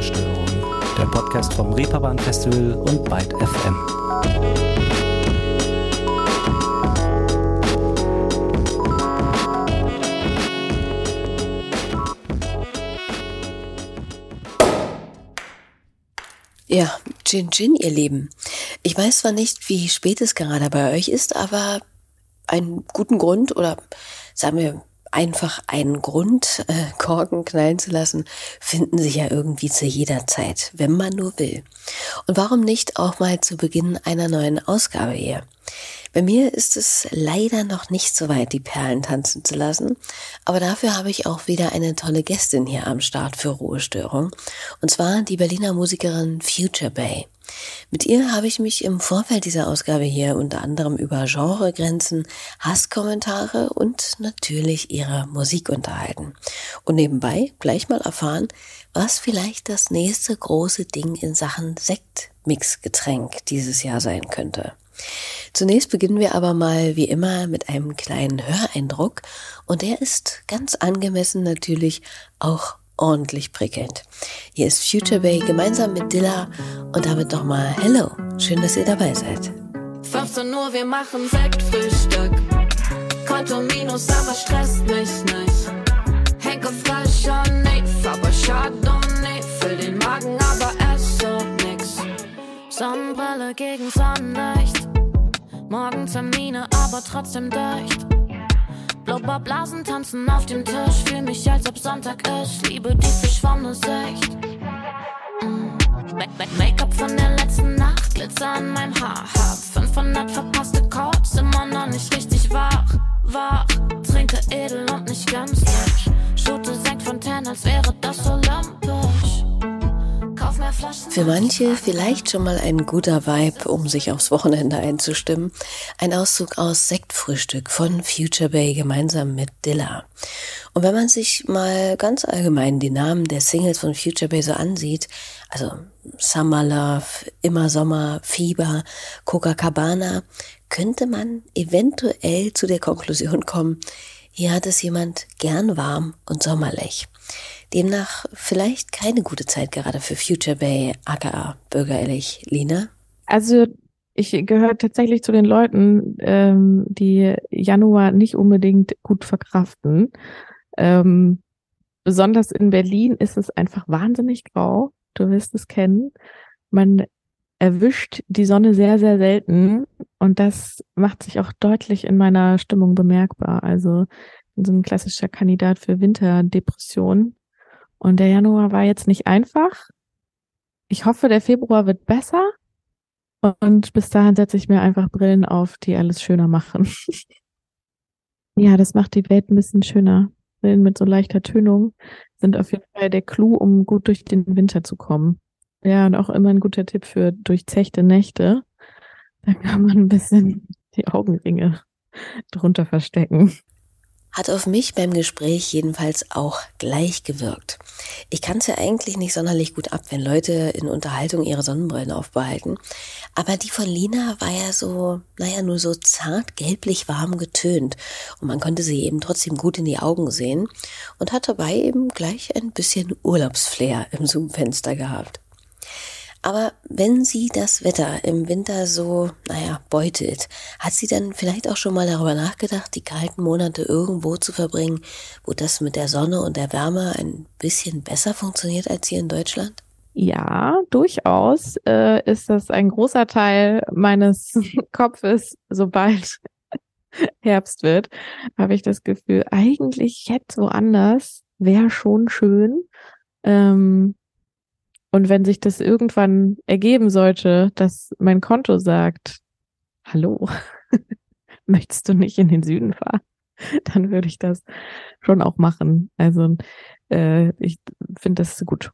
Ruhestörung, der Podcast vom Reeperbahn Festival und Byte FM. Ja, Gin Gin, ihr Lieben. Ich weiß zwar nicht, wie spät es gerade bei euch ist, aber einen guten Grund oder sagen wir einfach einen Grund, äh, Korken knallen zu lassen, finden sich ja irgendwie zu jeder Zeit, wenn man nur will. Und warum nicht auch mal zu Beginn einer neuen Ausgabe hier? Bei mir ist es leider noch nicht so weit, die Perlen tanzen zu lassen, aber dafür habe ich auch wieder eine tolle Gästin hier am Start für Ruhestörung, und zwar die Berliner Musikerin Future Bay. Mit ihr habe ich mich im Vorfeld dieser Ausgabe hier unter anderem über Genregrenzen, Hasskommentare und natürlich ihre Musik unterhalten. Und nebenbei gleich mal erfahren, was vielleicht das nächste große Ding in Sachen Sektmixgetränk dieses Jahr sein könnte. Zunächst beginnen wir aber mal wie immer mit einem kleinen Höreindruck und der ist ganz angemessen natürlich auch ordentlich prickelnd. Hier ist Future Bay gemeinsam mit Dilla und damit nochmal Hello. Schön, dass ihr dabei seid. 15 Uhr, wir machen Sektfrühstück. Konto minus, aber stresst mich nicht. Henke Flasche, nee, aber Chardonnay. Füll den Magen, aber esse nix. Sonnenbrille gegen Sonnenlicht. Morgentermine, aber trotzdem dicht. Blubberblasen tanzen auf dem Tisch. Fühl mich, als ob Sonntag ist. Liebe die verschwommene Sicht. Mm. Make-up von der letzten Nacht, Glitzer an meinem Haar. Für manche vielleicht schon mal ein guter Vibe, um sich aufs Wochenende einzustimmen. Ein Auszug aus Sektfrühstück von Future Bay gemeinsam mit Dilla. Und wenn man sich mal ganz allgemein die Namen der Singles von Future Bay so ansieht, also Summer Love, Immer Sommer, Fieber, Coca-Cabana, könnte man eventuell zu der Konklusion kommen, hier hat es jemand gern warm und sommerlich. Demnach vielleicht keine gute Zeit gerade für Future Bay, aka bürgerlich. Lina? Also ich gehöre tatsächlich zu den Leuten, ähm, die Januar nicht unbedingt gut verkraften. Ähm, besonders in Berlin ist es einfach wahnsinnig grau. Du wirst es kennen. Man erwischt die Sonne sehr, sehr selten und das macht sich auch deutlich in meiner Stimmung bemerkbar. Also so ein klassischer Kandidat für Winterdepression. Und der Januar war jetzt nicht einfach. Ich hoffe, der Februar wird besser. Und bis dahin setze ich mir einfach Brillen auf, die alles schöner machen. ja, das macht die Welt ein bisschen schöner. Brillen mit so leichter Tönung sind auf jeden Fall der Clou, um gut durch den Winter zu kommen. Ja, und auch immer ein guter Tipp für durchzechte Nächte. Da kann man ein bisschen die Augenringe drunter verstecken hat auf mich beim Gespräch jedenfalls auch gleich gewirkt. Ich kann es ja eigentlich nicht sonderlich gut ab, wenn Leute in Unterhaltung ihre Sonnenbrillen aufbehalten. Aber die von Lina war ja so, naja, nur so zart gelblich warm getönt. Und man konnte sie eben trotzdem gut in die Augen sehen und hat dabei eben gleich ein bisschen Urlaubsflair im Zoomfenster gehabt. Aber wenn sie das Wetter im Winter so, naja, beutelt, hat sie dann vielleicht auch schon mal darüber nachgedacht, die kalten Monate irgendwo zu verbringen, wo das mit der Sonne und der Wärme ein bisschen besser funktioniert als hier in Deutschland? Ja, durchaus äh, ist das ein großer Teil meines Kopfes, sobald Herbst wird, habe ich das Gefühl, eigentlich jetzt woanders wäre schon schön. Ähm, und wenn sich das irgendwann ergeben sollte, dass mein Konto sagt, hallo, möchtest du nicht in den Süden fahren? Dann würde ich das schon auch machen. Also äh, ich finde das gut.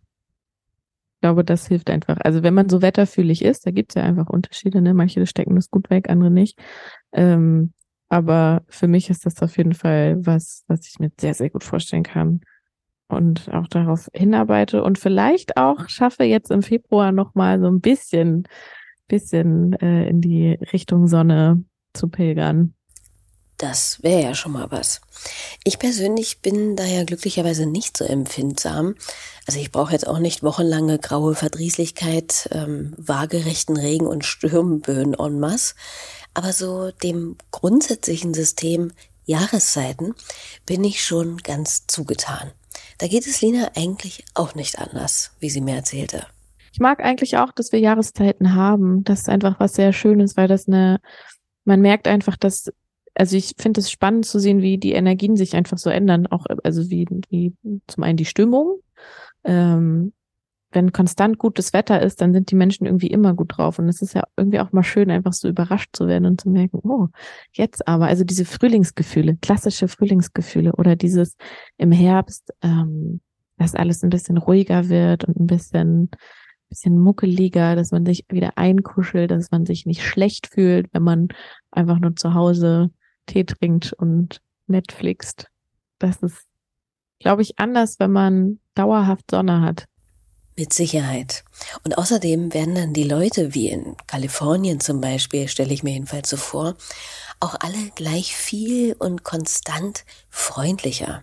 Ich glaube, das hilft einfach. Also wenn man so wetterfühlig ist, da gibt es ja einfach Unterschiede. Ne? Manche stecken das gut weg, andere nicht. Ähm, aber für mich ist das auf jeden Fall was, was ich mir sehr, sehr gut vorstellen kann und auch darauf hinarbeite und vielleicht auch schaffe jetzt im Februar nochmal so ein bisschen, bisschen äh, in die Richtung Sonne zu pilgern. Das wäre ja schon mal was. Ich persönlich bin da ja glücklicherweise nicht so empfindsam. Also ich brauche jetzt auch nicht wochenlange graue Verdrießlichkeit, ähm, waagerechten Regen und Stürmböen en masse. Aber so dem grundsätzlichen System Jahreszeiten bin ich schon ganz zugetan. Da geht es Lina eigentlich auch nicht anders, wie sie mir erzählte. Ich mag eigentlich auch, dass wir Jahreszeiten haben. Das ist einfach was sehr Schönes, weil das eine, man merkt einfach, dass also ich finde es spannend zu sehen, wie die Energien sich einfach so ändern. Auch, also wie, wie zum einen die Stimmung. Ähm, wenn konstant gutes Wetter ist, dann sind die Menschen irgendwie immer gut drauf. Und es ist ja irgendwie auch mal schön, einfach so überrascht zu werden und zu merken, oh, jetzt aber, also diese Frühlingsgefühle, klassische Frühlingsgefühle oder dieses im Herbst, ähm, dass alles ein bisschen ruhiger wird und ein bisschen, bisschen muckeliger, dass man sich wieder einkuschelt, dass man sich nicht schlecht fühlt, wenn man einfach nur zu Hause Tee trinkt und Netflixt. Das ist, glaube ich, anders, wenn man dauerhaft Sonne hat. Mit Sicherheit. Und außerdem werden dann die Leute, wie in Kalifornien zum Beispiel, stelle ich mir jedenfalls so vor, auch alle gleich viel und konstant freundlicher.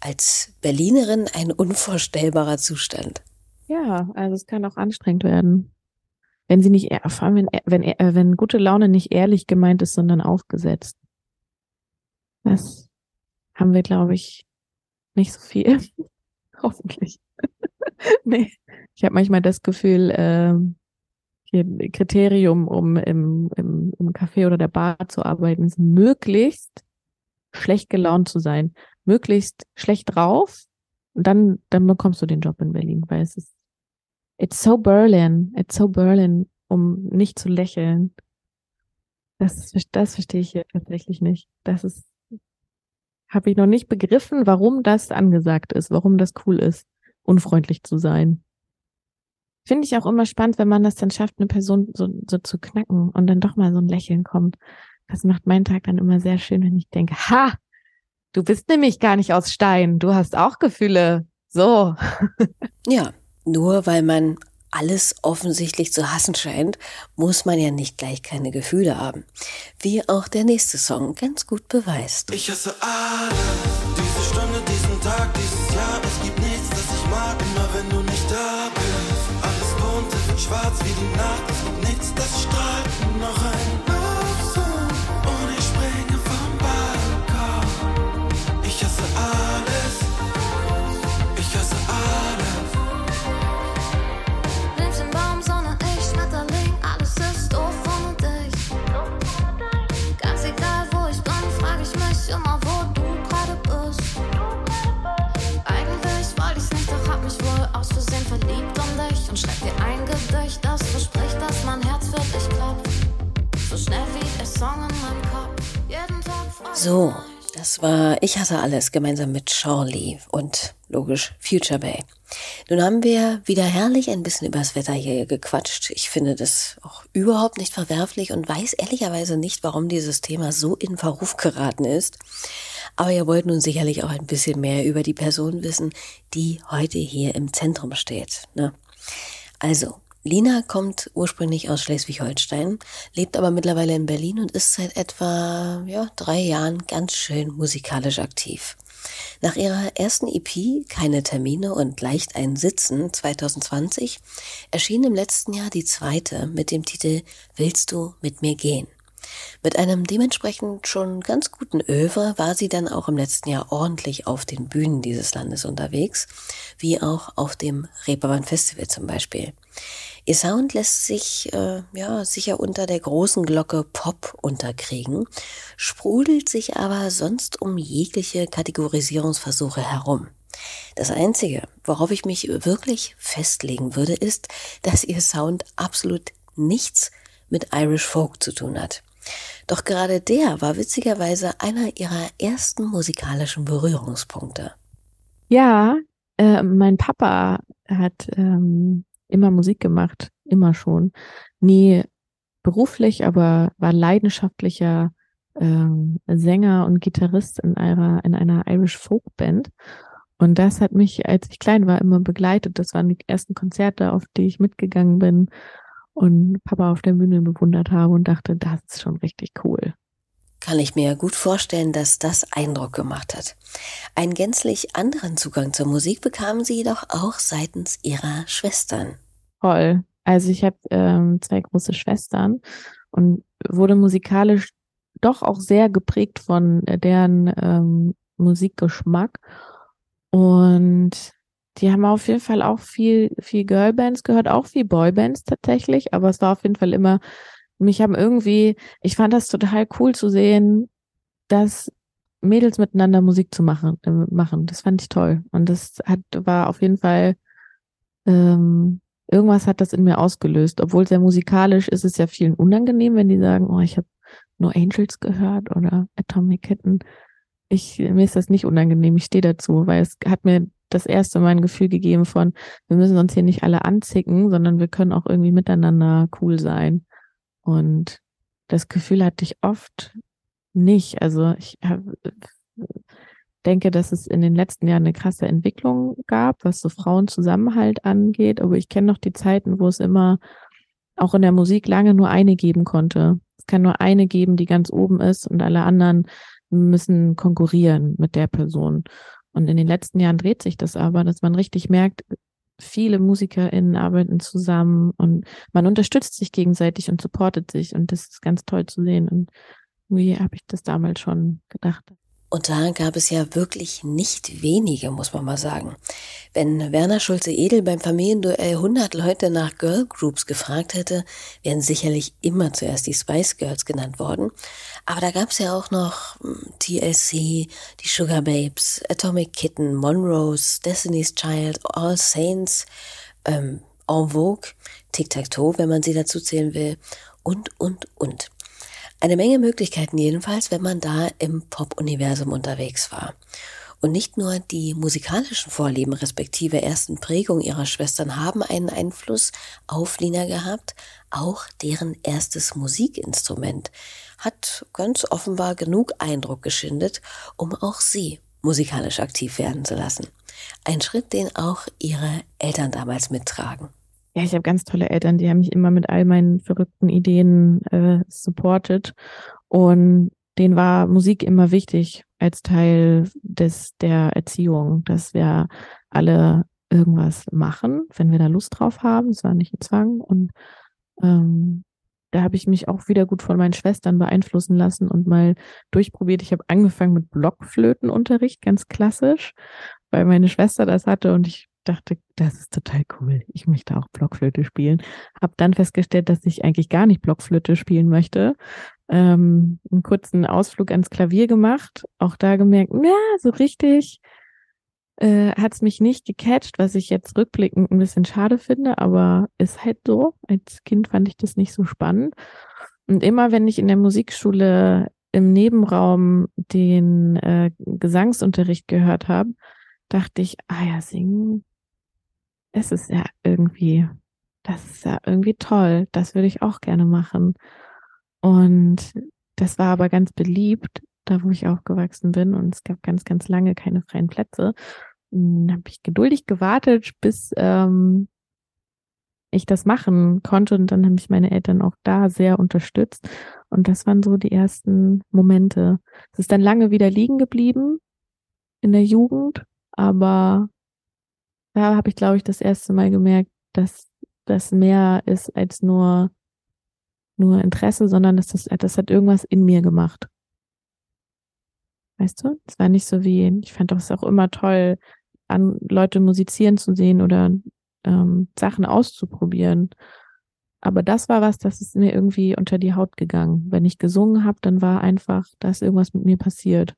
Als Berlinerin ein unvorstellbarer Zustand. Ja, also es kann auch anstrengend werden. Wenn sie nicht, allem wenn, wenn, wenn gute Laune nicht ehrlich gemeint ist, sondern aufgesetzt. Das haben wir, glaube ich, nicht so viel. Hoffentlich. nee. Ich habe manchmal das Gefühl, äh, Kriterium, um im, im, im Café oder der Bar zu arbeiten, ist möglichst schlecht gelaunt zu sein, möglichst schlecht drauf und dann, dann bekommst du den Job in Berlin, weil es ist, it's so Berlin, it's so Berlin, um nicht zu lächeln. Das, das verstehe ich hier tatsächlich nicht. Das ist habe ich noch nicht begriffen, warum das angesagt ist, warum das cool ist, unfreundlich zu sein. Finde ich auch immer spannend, wenn man das dann schafft, eine Person so, so zu knacken und dann doch mal so ein Lächeln kommt. Das macht meinen Tag dann immer sehr schön, wenn ich denke, ha, du bist nämlich gar nicht aus Stein, du hast auch Gefühle. So. Ja, nur weil man alles offensichtlich zu hassen scheint, muss man ja nicht gleich keine Gefühle haben. Wie auch der nächste Song ganz gut beweist. Ich hasse alles, schwarz wie die Nacht. So, das war Ich hasse alles gemeinsam mit Charlie und logisch Future Bay. Nun haben wir wieder herrlich ein bisschen übers Wetter hier gequatscht. Ich finde das auch überhaupt nicht verwerflich und weiß ehrlicherweise nicht, warum dieses Thema so in Verruf geraten ist. Aber ihr wollt nun sicherlich auch ein bisschen mehr über die Person wissen, die heute hier im Zentrum steht. Ne? Also, Lina kommt ursprünglich aus Schleswig-Holstein, lebt aber mittlerweile in Berlin und ist seit etwa ja, drei Jahren ganz schön musikalisch aktiv. Nach ihrer ersten EP Keine Termine und leicht ein Sitzen 2020 erschien im letzten Jahr die zweite mit dem Titel Willst du mit mir gehen? Mit einem dementsprechend schon ganz guten Övre war sie dann auch im letzten Jahr ordentlich auf den Bühnen dieses Landes unterwegs, wie auch auf dem Reeperbahn Festival zum Beispiel. Ihr Sound lässt sich äh, ja sicher unter der großen Glocke Pop unterkriegen, sprudelt sich aber sonst um jegliche Kategorisierungsversuche herum. Das Einzige, worauf ich mich wirklich festlegen würde, ist, dass ihr Sound absolut nichts mit Irish Folk zu tun hat. Doch gerade der war witzigerweise einer ihrer ersten musikalischen Berührungspunkte. Ja, äh, mein Papa hat ähm, immer Musik gemacht, immer schon. Nie beruflich, aber war leidenschaftlicher ähm, Sänger und Gitarrist in einer, in einer Irish Folk Band. Und das hat mich, als ich klein war, immer begleitet. Das waren die ersten Konzerte, auf die ich mitgegangen bin und Papa auf der Bühne bewundert habe und dachte, das ist schon richtig cool. Kann ich mir gut vorstellen, dass das Eindruck gemacht hat. Einen gänzlich anderen Zugang zur Musik bekamen sie jedoch auch seitens ihrer Schwestern. Toll. Also ich habe ähm, zwei große Schwestern und wurde musikalisch doch auch sehr geprägt von deren ähm, Musikgeschmack. Und die haben auf jeden Fall auch viel, viel Girlbands gehört, auch viel Boybands tatsächlich, aber es war auf jeden Fall immer, mich haben irgendwie, ich fand das total cool zu sehen, dass Mädels miteinander Musik zu machen, äh, machen. Das fand ich toll. Und das hat, war auf jeden Fall, ähm, irgendwas hat das in mir ausgelöst. Obwohl sehr musikalisch ist es ja vielen unangenehm, wenn die sagen, oh, ich habe nur Angels gehört oder Atomic Kitten. Ich, mir ist das nicht unangenehm, ich stehe dazu, weil es hat mir das erste Mal ein Gefühl gegeben von, wir müssen uns hier nicht alle anzicken, sondern wir können auch irgendwie miteinander cool sein. Und das Gefühl hatte ich oft nicht. Also ich hab, denke, dass es in den letzten Jahren eine krasse Entwicklung gab, was so Frauenzusammenhalt angeht. Aber ich kenne noch die Zeiten, wo es immer auch in der Musik lange nur eine geben konnte. Es kann nur eine geben, die ganz oben ist und alle anderen müssen konkurrieren mit der Person. Und in den letzten Jahren dreht sich das aber, dass man richtig merkt, viele MusikerInnen arbeiten zusammen und man unterstützt sich gegenseitig und supportet sich und das ist ganz toll zu sehen und wie habe ich das damals schon gedacht. Und da gab es ja wirklich nicht wenige, muss man mal sagen. Wenn Werner Schulze-Edel beim Familienduell 100 Leute nach Girl Groups gefragt hätte, wären sicherlich immer zuerst die Spice Girls genannt worden. Aber da gab es ja auch noch hm, TLC, die Sugar Babes, Atomic Kitten, Monrose, Destiny's Child, All Saints, ähm, En Vogue, Tic-Tac-Toe, wenn man sie dazu zählen will, und, und, und. Eine Menge Möglichkeiten jedenfalls, wenn man da im Pop-Universum unterwegs war. Und nicht nur die musikalischen Vorlieben respektive ersten Prägungen ihrer Schwestern haben einen Einfluss auf Lina gehabt, auch deren erstes Musikinstrument hat ganz offenbar genug Eindruck geschindet, um auch sie musikalisch aktiv werden zu lassen. Ein Schritt, den auch ihre Eltern damals mittragen. Ja, ich habe ganz tolle Eltern, die haben mich immer mit all meinen verrückten Ideen äh, supported. Und denen war Musik immer wichtig als Teil des der Erziehung, dass wir alle irgendwas machen, wenn wir da Lust drauf haben. Es war nicht ein Zwang. Und ähm, da habe ich mich auch wieder gut von meinen Schwestern beeinflussen lassen und mal durchprobiert. Ich habe angefangen mit Blockflötenunterricht, ganz klassisch, weil meine Schwester das hatte und ich dachte, das ist total cool. Ich möchte auch Blockflöte spielen. Hab dann festgestellt, dass ich eigentlich gar nicht Blockflöte spielen möchte. Ähm, einen kurzen Ausflug ans Klavier gemacht. Auch da gemerkt, ja, so richtig äh, hat es mich nicht gecatcht, was ich jetzt rückblickend ein bisschen schade finde, aber ist halt so. Als Kind fand ich das nicht so spannend. Und immer wenn ich in der Musikschule im Nebenraum den äh, Gesangsunterricht gehört habe, dachte ich, ah ja, singen es ist ja irgendwie, das ist ja irgendwie toll. Das würde ich auch gerne machen. Und das war aber ganz beliebt, da wo ich aufgewachsen bin. Und es gab ganz, ganz lange keine freien Plätze. Dann habe ich geduldig gewartet, bis ähm, ich das machen konnte. Und dann haben mich meine Eltern auch da sehr unterstützt. Und das waren so die ersten Momente. Es ist dann lange wieder liegen geblieben in der Jugend, aber da habe ich, glaube ich, das erste Mal gemerkt, dass das mehr ist als nur, nur Interesse, sondern dass das, das hat irgendwas in mir gemacht. Weißt du? Es war nicht so wie, ich fand es auch immer toll, an Leute musizieren zu sehen oder ähm, Sachen auszuprobieren. Aber das war was, das ist mir irgendwie unter die Haut gegangen. Wenn ich gesungen habe, dann war einfach, da ist irgendwas mit mir passiert.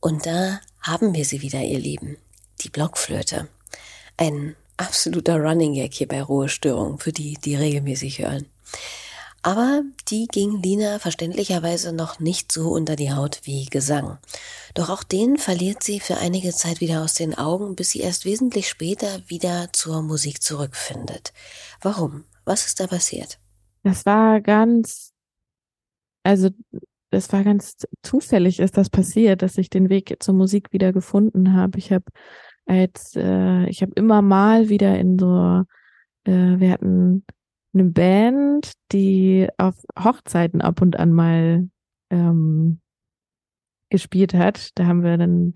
Und da haben wir sie wieder, ihr Lieben. Die Blockflöte. Ein absoluter Running Gag hier bei Rohe Störung, für die, die regelmäßig hören. Aber die ging Lina verständlicherweise noch nicht so unter die Haut wie Gesang. Doch auch den verliert sie für einige Zeit wieder aus den Augen, bis sie erst wesentlich später wieder zur Musik zurückfindet. Warum? Was ist da passiert? Das war ganz, also das war ganz zufällig ist das passiert, dass ich den Weg zur Musik wieder gefunden habe. Ich habe als äh, ich habe immer mal wieder in so, äh, wir hatten eine Band, die auf Hochzeiten ab und an mal ähm, gespielt hat. Da haben wir dann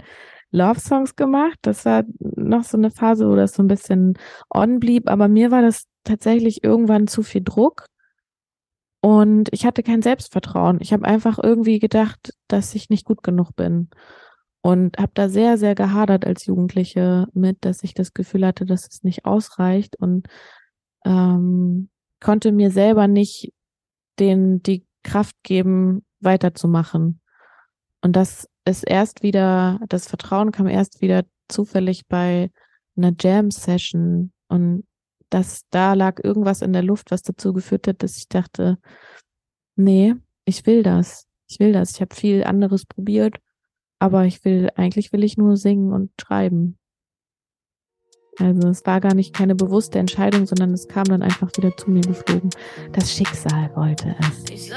Love Songs gemacht. Das war noch so eine Phase, wo das so ein bisschen on blieb. Aber mir war das tatsächlich irgendwann zu viel Druck. Und ich hatte kein Selbstvertrauen. Ich habe einfach irgendwie gedacht, dass ich nicht gut genug bin. Und habe da sehr, sehr gehadert als Jugendliche mit, dass ich das Gefühl hatte, dass es nicht ausreicht und ähm, konnte mir selber nicht den, die Kraft geben, weiterzumachen. Und das ist erst wieder, das Vertrauen kam erst wieder zufällig bei einer Jam-Session und das, da lag irgendwas in der Luft, was dazu geführt hat, dass ich dachte, nee, ich will das. Ich will das. Ich habe viel anderes probiert, aber ich will, eigentlich will ich nur singen und schreiben. Also es war gar nicht keine bewusste Entscheidung, sondern es kam dann einfach wieder zu mir geflogen. Das Schicksal wollte es. Ich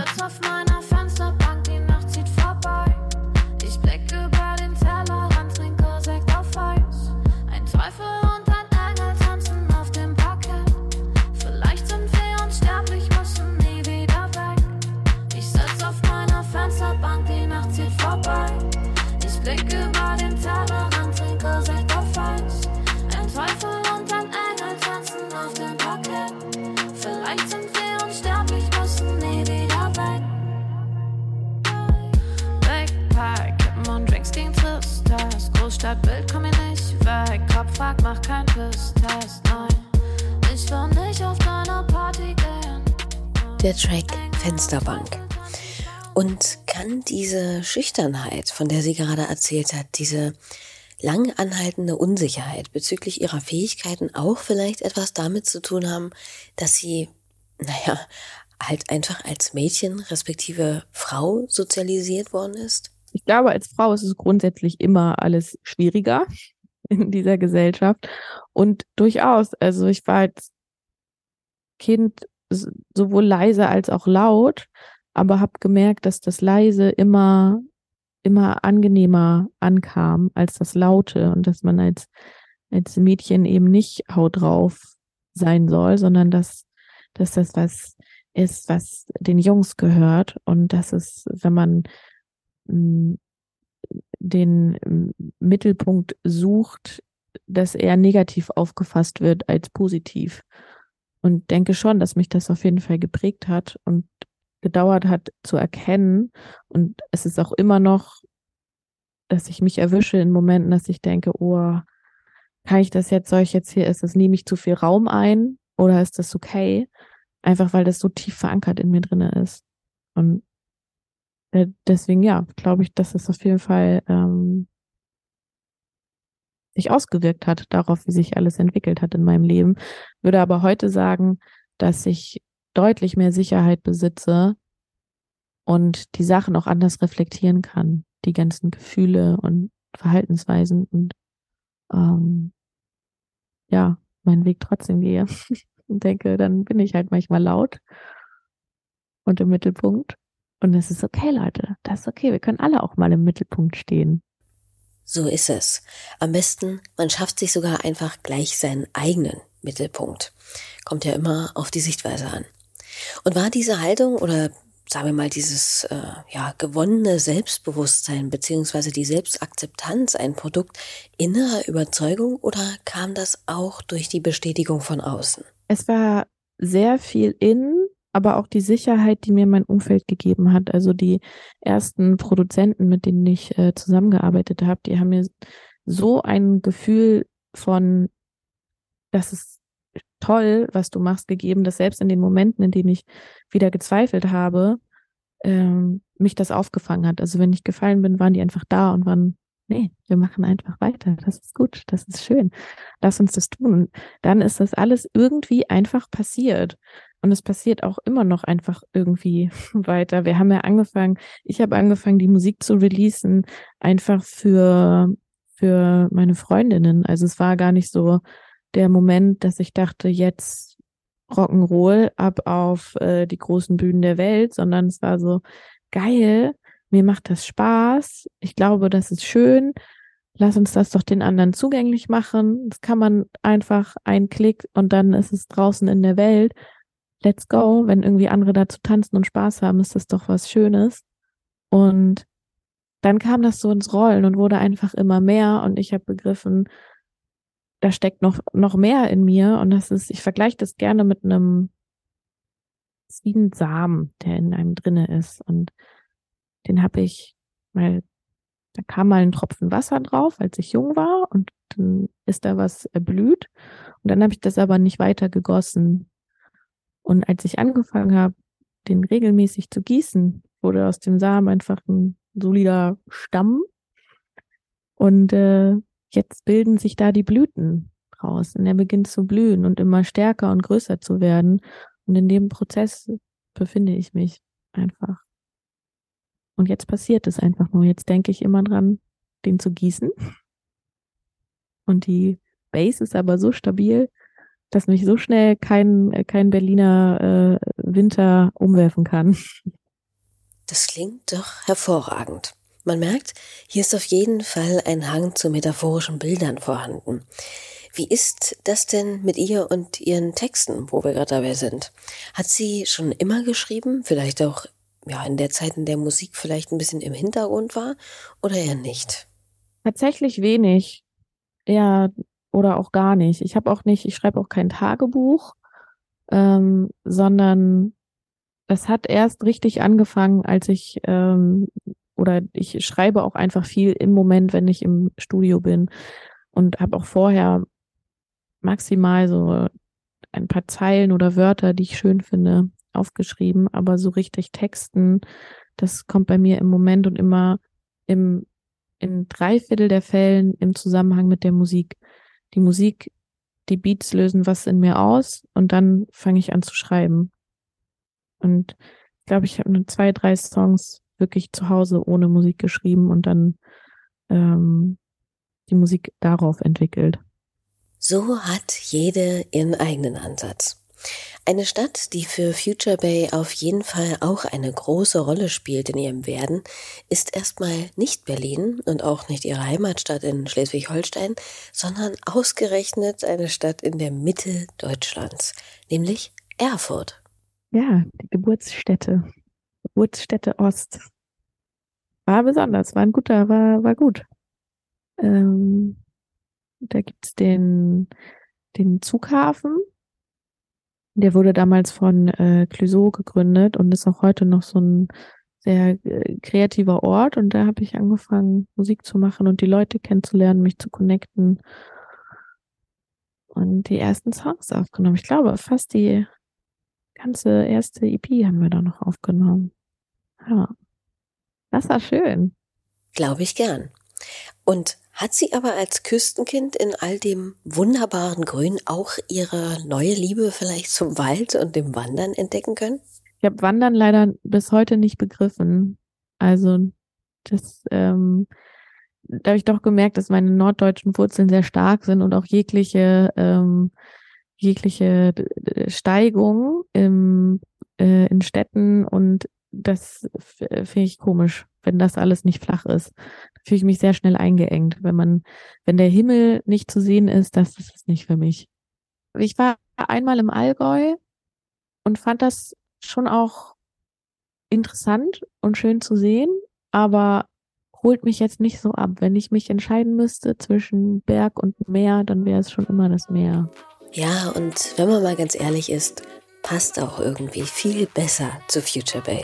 Großstadtbild, komm mir nicht weg. Kopf frag, mach kein Pisstest, nein. Ich will nicht auf deiner Party gehen. Der Track Fensterbank. Und kann diese Schüchternheit, von der sie gerade erzählt hat, diese lang anhaltende Unsicherheit bezüglich ihrer Fähigkeiten auch vielleicht etwas damit zu tun haben, dass sie, naja, halt einfach als Mädchen respektive Frau sozialisiert worden ist? Ich glaube, als Frau ist es grundsätzlich immer alles schwieriger in dieser Gesellschaft. Und durchaus, also ich war als Kind sowohl leise als auch laut, aber habe gemerkt, dass das leise immer immer angenehmer ankam als das laute und dass man als als Mädchen eben nicht haut drauf sein soll, sondern dass dass das was ist, was den Jungs gehört und dass es, wenn man den Mittelpunkt sucht, dass er negativ aufgefasst wird als positiv. Und denke schon, dass mich das auf jeden Fall geprägt hat und gedauert hat zu erkennen. Und es ist auch immer noch, dass ich mich erwische in Momenten, dass ich denke, oh, kann ich das jetzt, soll ich jetzt hier, ist das, nehme ich zu viel Raum ein oder ist das okay? Einfach weil das so tief verankert in mir drinne ist. Und äh, deswegen, ja, glaube ich, dass es auf jeden Fall ähm, sich ausgewirkt hat darauf, wie sich alles entwickelt hat in meinem Leben. Würde aber heute sagen, dass ich deutlich mehr Sicherheit besitze und die Sachen auch anders reflektieren kann, die ganzen Gefühle und Verhaltensweisen und ähm, ja, meinen Weg trotzdem gehe und denke, dann bin ich halt manchmal laut und im Mittelpunkt. Und es ist okay, Leute. Das ist okay. Wir können alle auch mal im Mittelpunkt stehen. So ist es. Am besten, man schafft sich sogar einfach gleich seinen eigenen Mittelpunkt. Kommt ja immer auf die Sichtweise an. Und war diese Haltung oder sagen wir mal dieses äh, ja gewonnene Selbstbewusstsein beziehungsweise die Selbstakzeptanz ein Produkt innerer Überzeugung oder kam das auch durch die Bestätigung von außen? Es war sehr viel in, aber auch die Sicherheit, die mir mein Umfeld gegeben hat. Also die ersten Produzenten, mit denen ich äh, zusammengearbeitet habe, die haben mir so ein Gefühl von, das ist toll, was du machst, gegeben, dass selbst in den Momenten, in denen ich wieder gezweifelt habe, ähm, mich das aufgefangen hat. Also wenn ich gefallen bin, waren die einfach da und waren, nee, wir machen einfach weiter. Das ist gut, das ist schön. Lass uns das tun. Dann ist das alles irgendwie einfach passiert. Und es passiert auch immer noch einfach irgendwie weiter. Wir haben ja angefangen, ich habe angefangen, die Musik zu releasen, einfach für, für meine Freundinnen. Also es war gar nicht so der Moment, dass ich dachte, jetzt Rock'n'Roll ab auf äh, die großen Bühnen der Welt, sondern es war so geil, mir macht das Spaß, ich glaube, das ist schön, lass uns das doch den anderen zugänglich machen. Das kann man einfach ein Klick und dann ist es draußen in der Welt. Let's go. Wenn irgendwie andere dazu tanzen und Spaß haben, ist das doch was Schönes. Und dann kam das so ins Rollen und wurde einfach immer mehr. Und ich habe begriffen, da steckt noch, noch mehr in mir. Und das ist, ich vergleiche das gerne mit einem, ist wie ein Samen, der in einem drinne ist. Und den habe ich mal, da kam mal ein Tropfen Wasser drauf, als ich jung war. Und dann ist da was erblüht und dann habe ich das aber nicht weiter gegossen und als ich angefangen habe, den regelmäßig zu gießen, wurde aus dem Samen einfach ein solider Stamm und äh, jetzt bilden sich da die Blüten raus und er beginnt zu blühen und immer stärker und größer zu werden. Und in dem Prozess befinde ich mich einfach. Und jetzt passiert es einfach nur. Jetzt denke ich immer dran, den zu gießen. Und die Base ist aber so stabil, dass mich so schnell kein, kein Berliner äh, Winter umwerfen kann. Das klingt doch hervorragend. Man merkt, hier ist auf jeden Fall ein Hang zu metaphorischen Bildern vorhanden. Wie ist das denn mit ihr und ihren Texten, wo wir gerade dabei sind? Hat sie schon immer geschrieben? Vielleicht auch ja, in der Zeit, in der Musik vielleicht ein bisschen im Hintergrund war oder eher nicht? Tatsächlich wenig. Ja, oder auch gar nicht. Ich habe auch nicht, ich schreibe auch kein Tagebuch, ähm, sondern es hat erst richtig angefangen, als ich ähm, oder ich schreibe auch einfach viel im Moment, wenn ich im Studio bin und habe auch vorher maximal so ein paar Zeilen oder Wörter, die ich schön finde, aufgeschrieben, aber so richtig Texten, das kommt bei mir im Moment und immer im in drei Viertel der Fällen im Zusammenhang mit der Musik. Die Musik, die Beats lösen was in mir aus und dann fange ich an zu schreiben. Und ich glaube, ich habe nur zwei, drei Songs wirklich zu Hause ohne Musik geschrieben und dann ähm, die Musik darauf entwickelt. So hat jede ihren eigenen Ansatz. Eine Stadt, die für Future Bay auf jeden Fall auch eine große Rolle spielt in ihrem Werden, ist erstmal nicht Berlin und auch nicht ihre Heimatstadt in Schleswig-Holstein, sondern ausgerechnet eine Stadt in der Mitte Deutschlands, nämlich Erfurt. Ja, die Geburtsstätte. Geburtsstätte Ost. War besonders, war ein guter, war, war gut. Ähm, da gibt's den, den Zughafen. Der wurde damals von äh, Clouseau gegründet und ist auch heute noch so ein sehr äh, kreativer Ort. Und da habe ich angefangen, Musik zu machen und die Leute kennenzulernen, mich zu connecten und die ersten Songs aufgenommen. Ich glaube, fast die ganze erste EP haben wir da noch aufgenommen. Ja. Das war schön. Glaube ich gern. Und hat sie aber als Küstenkind in all dem wunderbaren Grün auch ihre neue Liebe vielleicht zum Wald und dem Wandern entdecken können? Ich habe Wandern leider bis heute nicht begriffen. Also das, ähm, da habe ich doch gemerkt, dass meine norddeutschen Wurzeln sehr stark sind und auch jegliche ähm, jegliche Steigung im, äh, in Städten und das finde ich komisch, wenn das alles nicht flach ist. Fühle ich mich sehr schnell eingeengt. Wenn man, wenn der Himmel nicht zu sehen ist, das ist es nicht für mich. Ich war einmal im Allgäu und fand das schon auch interessant und schön zu sehen, aber holt mich jetzt nicht so ab. Wenn ich mich entscheiden müsste zwischen Berg und Meer, dann wäre es schon immer das Meer. Ja, und wenn man mal ganz ehrlich ist, passt auch irgendwie viel besser zu Future Bay.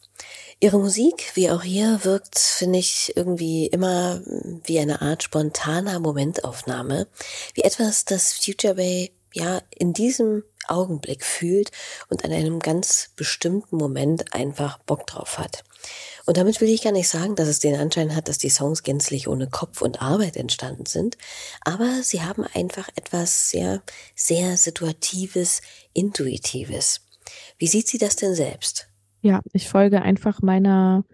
Ihre Musik, wie auch hier, wirkt, finde ich, irgendwie immer wie eine Art spontaner Momentaufnahme, wie etwas, das Future Bay ja in diesem Augenblick fühlt und an einem ganz bestimmten Moment einfach Bock drauf hat. Und damit will ich gar nicht sagen, dass es den Anschein hat, dass die Songs gänzlich ohne Kopf und Arbeit entstanden sind, aber sie haben einfach etwas sehr, sehr Situatives, Intuitives. Wie sieht sie das denn selbst? Ja, ich folge einfach meiner,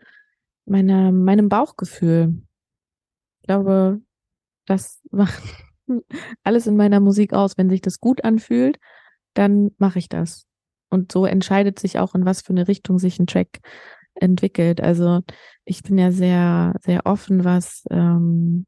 meiner, meinem Bauchgefühl. Ich glaube, das macht alles in meiner Musik aus. Wenn sich das gut anfühlt, dann mache ich das. Und so entscheidet sich auch, in was für eine Richtung sich ein Track entwickelt. Also ich bin ja sehr, sehr offen, was ähm,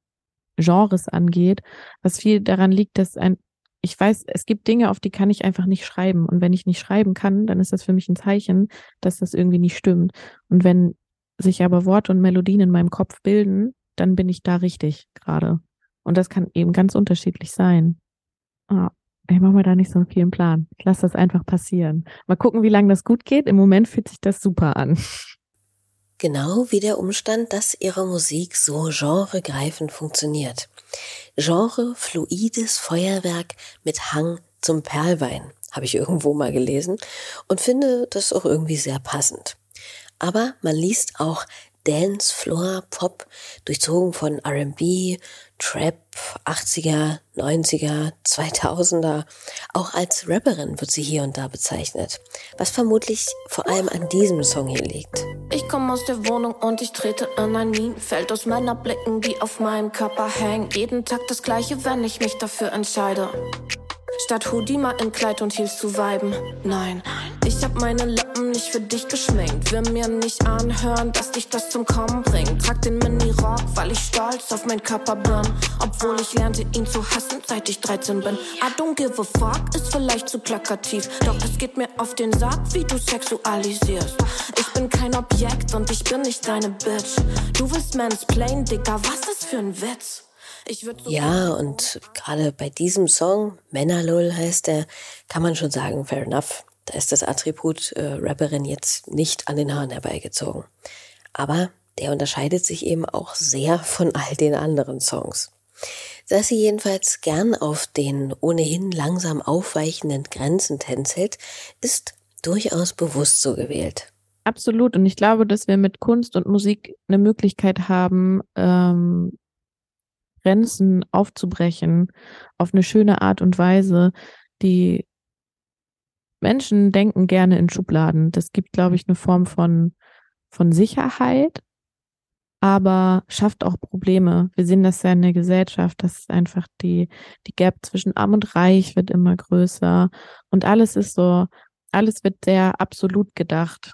Genres angeht, was viel daran liegt, dass ein, ich weiß, es gibt Dinge, auf die kann ich einfach nicht schreiben. Und wenn ich nicht schreiben kann, dann ist das für mich ein Zeichen, dass das irgendwie nicht stimmt. Und wenn sich aber Worte und Melodien in meinem Kopf bilden, dann bin ich da richtig gerade. Und das kann eben ganz unterschiedlich sein. Ah, ich mache mir da nicht so einen vielen Plan. Ich lasse das einfach passieren. Mal gucken, wie lange das gut geht. Im Moment fühlt sich das super an. Genau wie der Umstand, dass ihre Musik so genregreifend funktioniert. Genre fluides Feuerwerk mit Hang zum Perlwein, habe ich irgendwo mal gelesen und finde das auch irgendwie sehr passend. Aber man liest auch Dance, Floor, Pop, durchzogen von R&B, Trap, 80er, 90er, 2000er. Auch als Rapperin wird sie hier und da bezeichnet, was vermutlich vor allem an diesem Song hier liegt. Ich komme aus der Wohnung und ich trete in ein Minenfeld aus meiner Blicken, die auf meinem Körper hängen. Jeden Tag das gleiche, wenn ich mich dafür entscheide. Statt Hoodie mal in Kleid und Heels zu weiben. Nein, ich hab meine Lippen nicht für dich geschminkt. Will mir nicht anhören, dass dich das zum Kommen bringt. Trag den Mini-Rock, weil ich stolz auf meinen Körper bin. Obwohl ich lernte ihn zu hassen, seit ich 13 bin. I don't give a fuck, ist vielleicht zu plakativ. Doch es geht mir auf den Sack, wie du sexualisierst. Ich bin kein Objekt und ich bin nicht deine Bitch. Du willst mansplain, Digga, was ist für ein Witz? Ja, und gerade bei diesem Song, Männerlull heißt der, kann man schon sagen, fair enough. Da ist das Attribut äh, Rapperin jetzt nicht an den Haaren herbeigezogen. Aber der unterscheidet sich eben auch sehr von all den anderen Songs. Dass sie jedenfalls gern auf den ohnehin langsam aufweichenden Grenzen tänzelt, ist durchaus bewusst so gewählt. Absolut. Und ich glaube, dass wir mit Kunst und Musik eine Möglichkeit haben, ähm, Grenzen aufzubrechen auf eine schöne Art und Weise, die Menschen denken gerne in Schubladen. Das gibt, glaube ich, eine Form von, von Sicherheit, aber schafft auch Probleme. Wir sehen das ja in der Gesellschaft, dass einfach die, die Gap zwischen Arm und Reich wird immer größer und alles ist so, alles wird sehr absolut gedacht.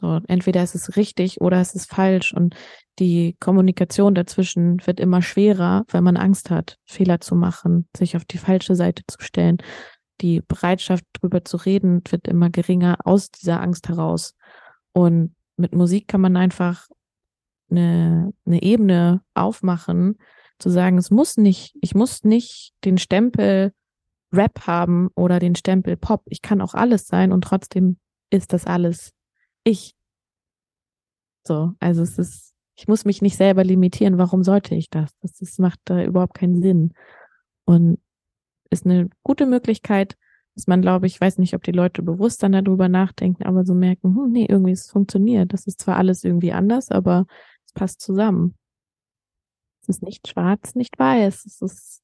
So, entweder ist es richtig oder es ist falsch und die Kommunikation dazwischen wird immer schwerer, weil man Angst hat, Fehler zu machen, sich auf die falsche Seite zu stellen. Die Bereitschaft, drüber zu reden, wird immer geringer aus dieser Angst heraus. Und mit Musik kann man einfach eine, eine Ebene aufmachen, zu sagen, es muss nicht, ich muss nicht den Stempel Rap haben oder den Stempel Pop. Ich kann auch alles sein und trotzdem ist das alles ich. So, also es ist ich muss mich nicht selber limitieren. Warum sollte ich das? Das, das macht da überhaupt keinen Sinn. Und ist eine gute Möglichkeit, dass man, glaube ich, weiß nicht, ob die Leute bewusst dann darüber nachdenken, aber so merken, hm, nee, irgendwie es funktioniert. Das ist zwar alles irgendwie anders, aber es passt zusammen. Es ist nicht schwarz, nicht weiß. Es ist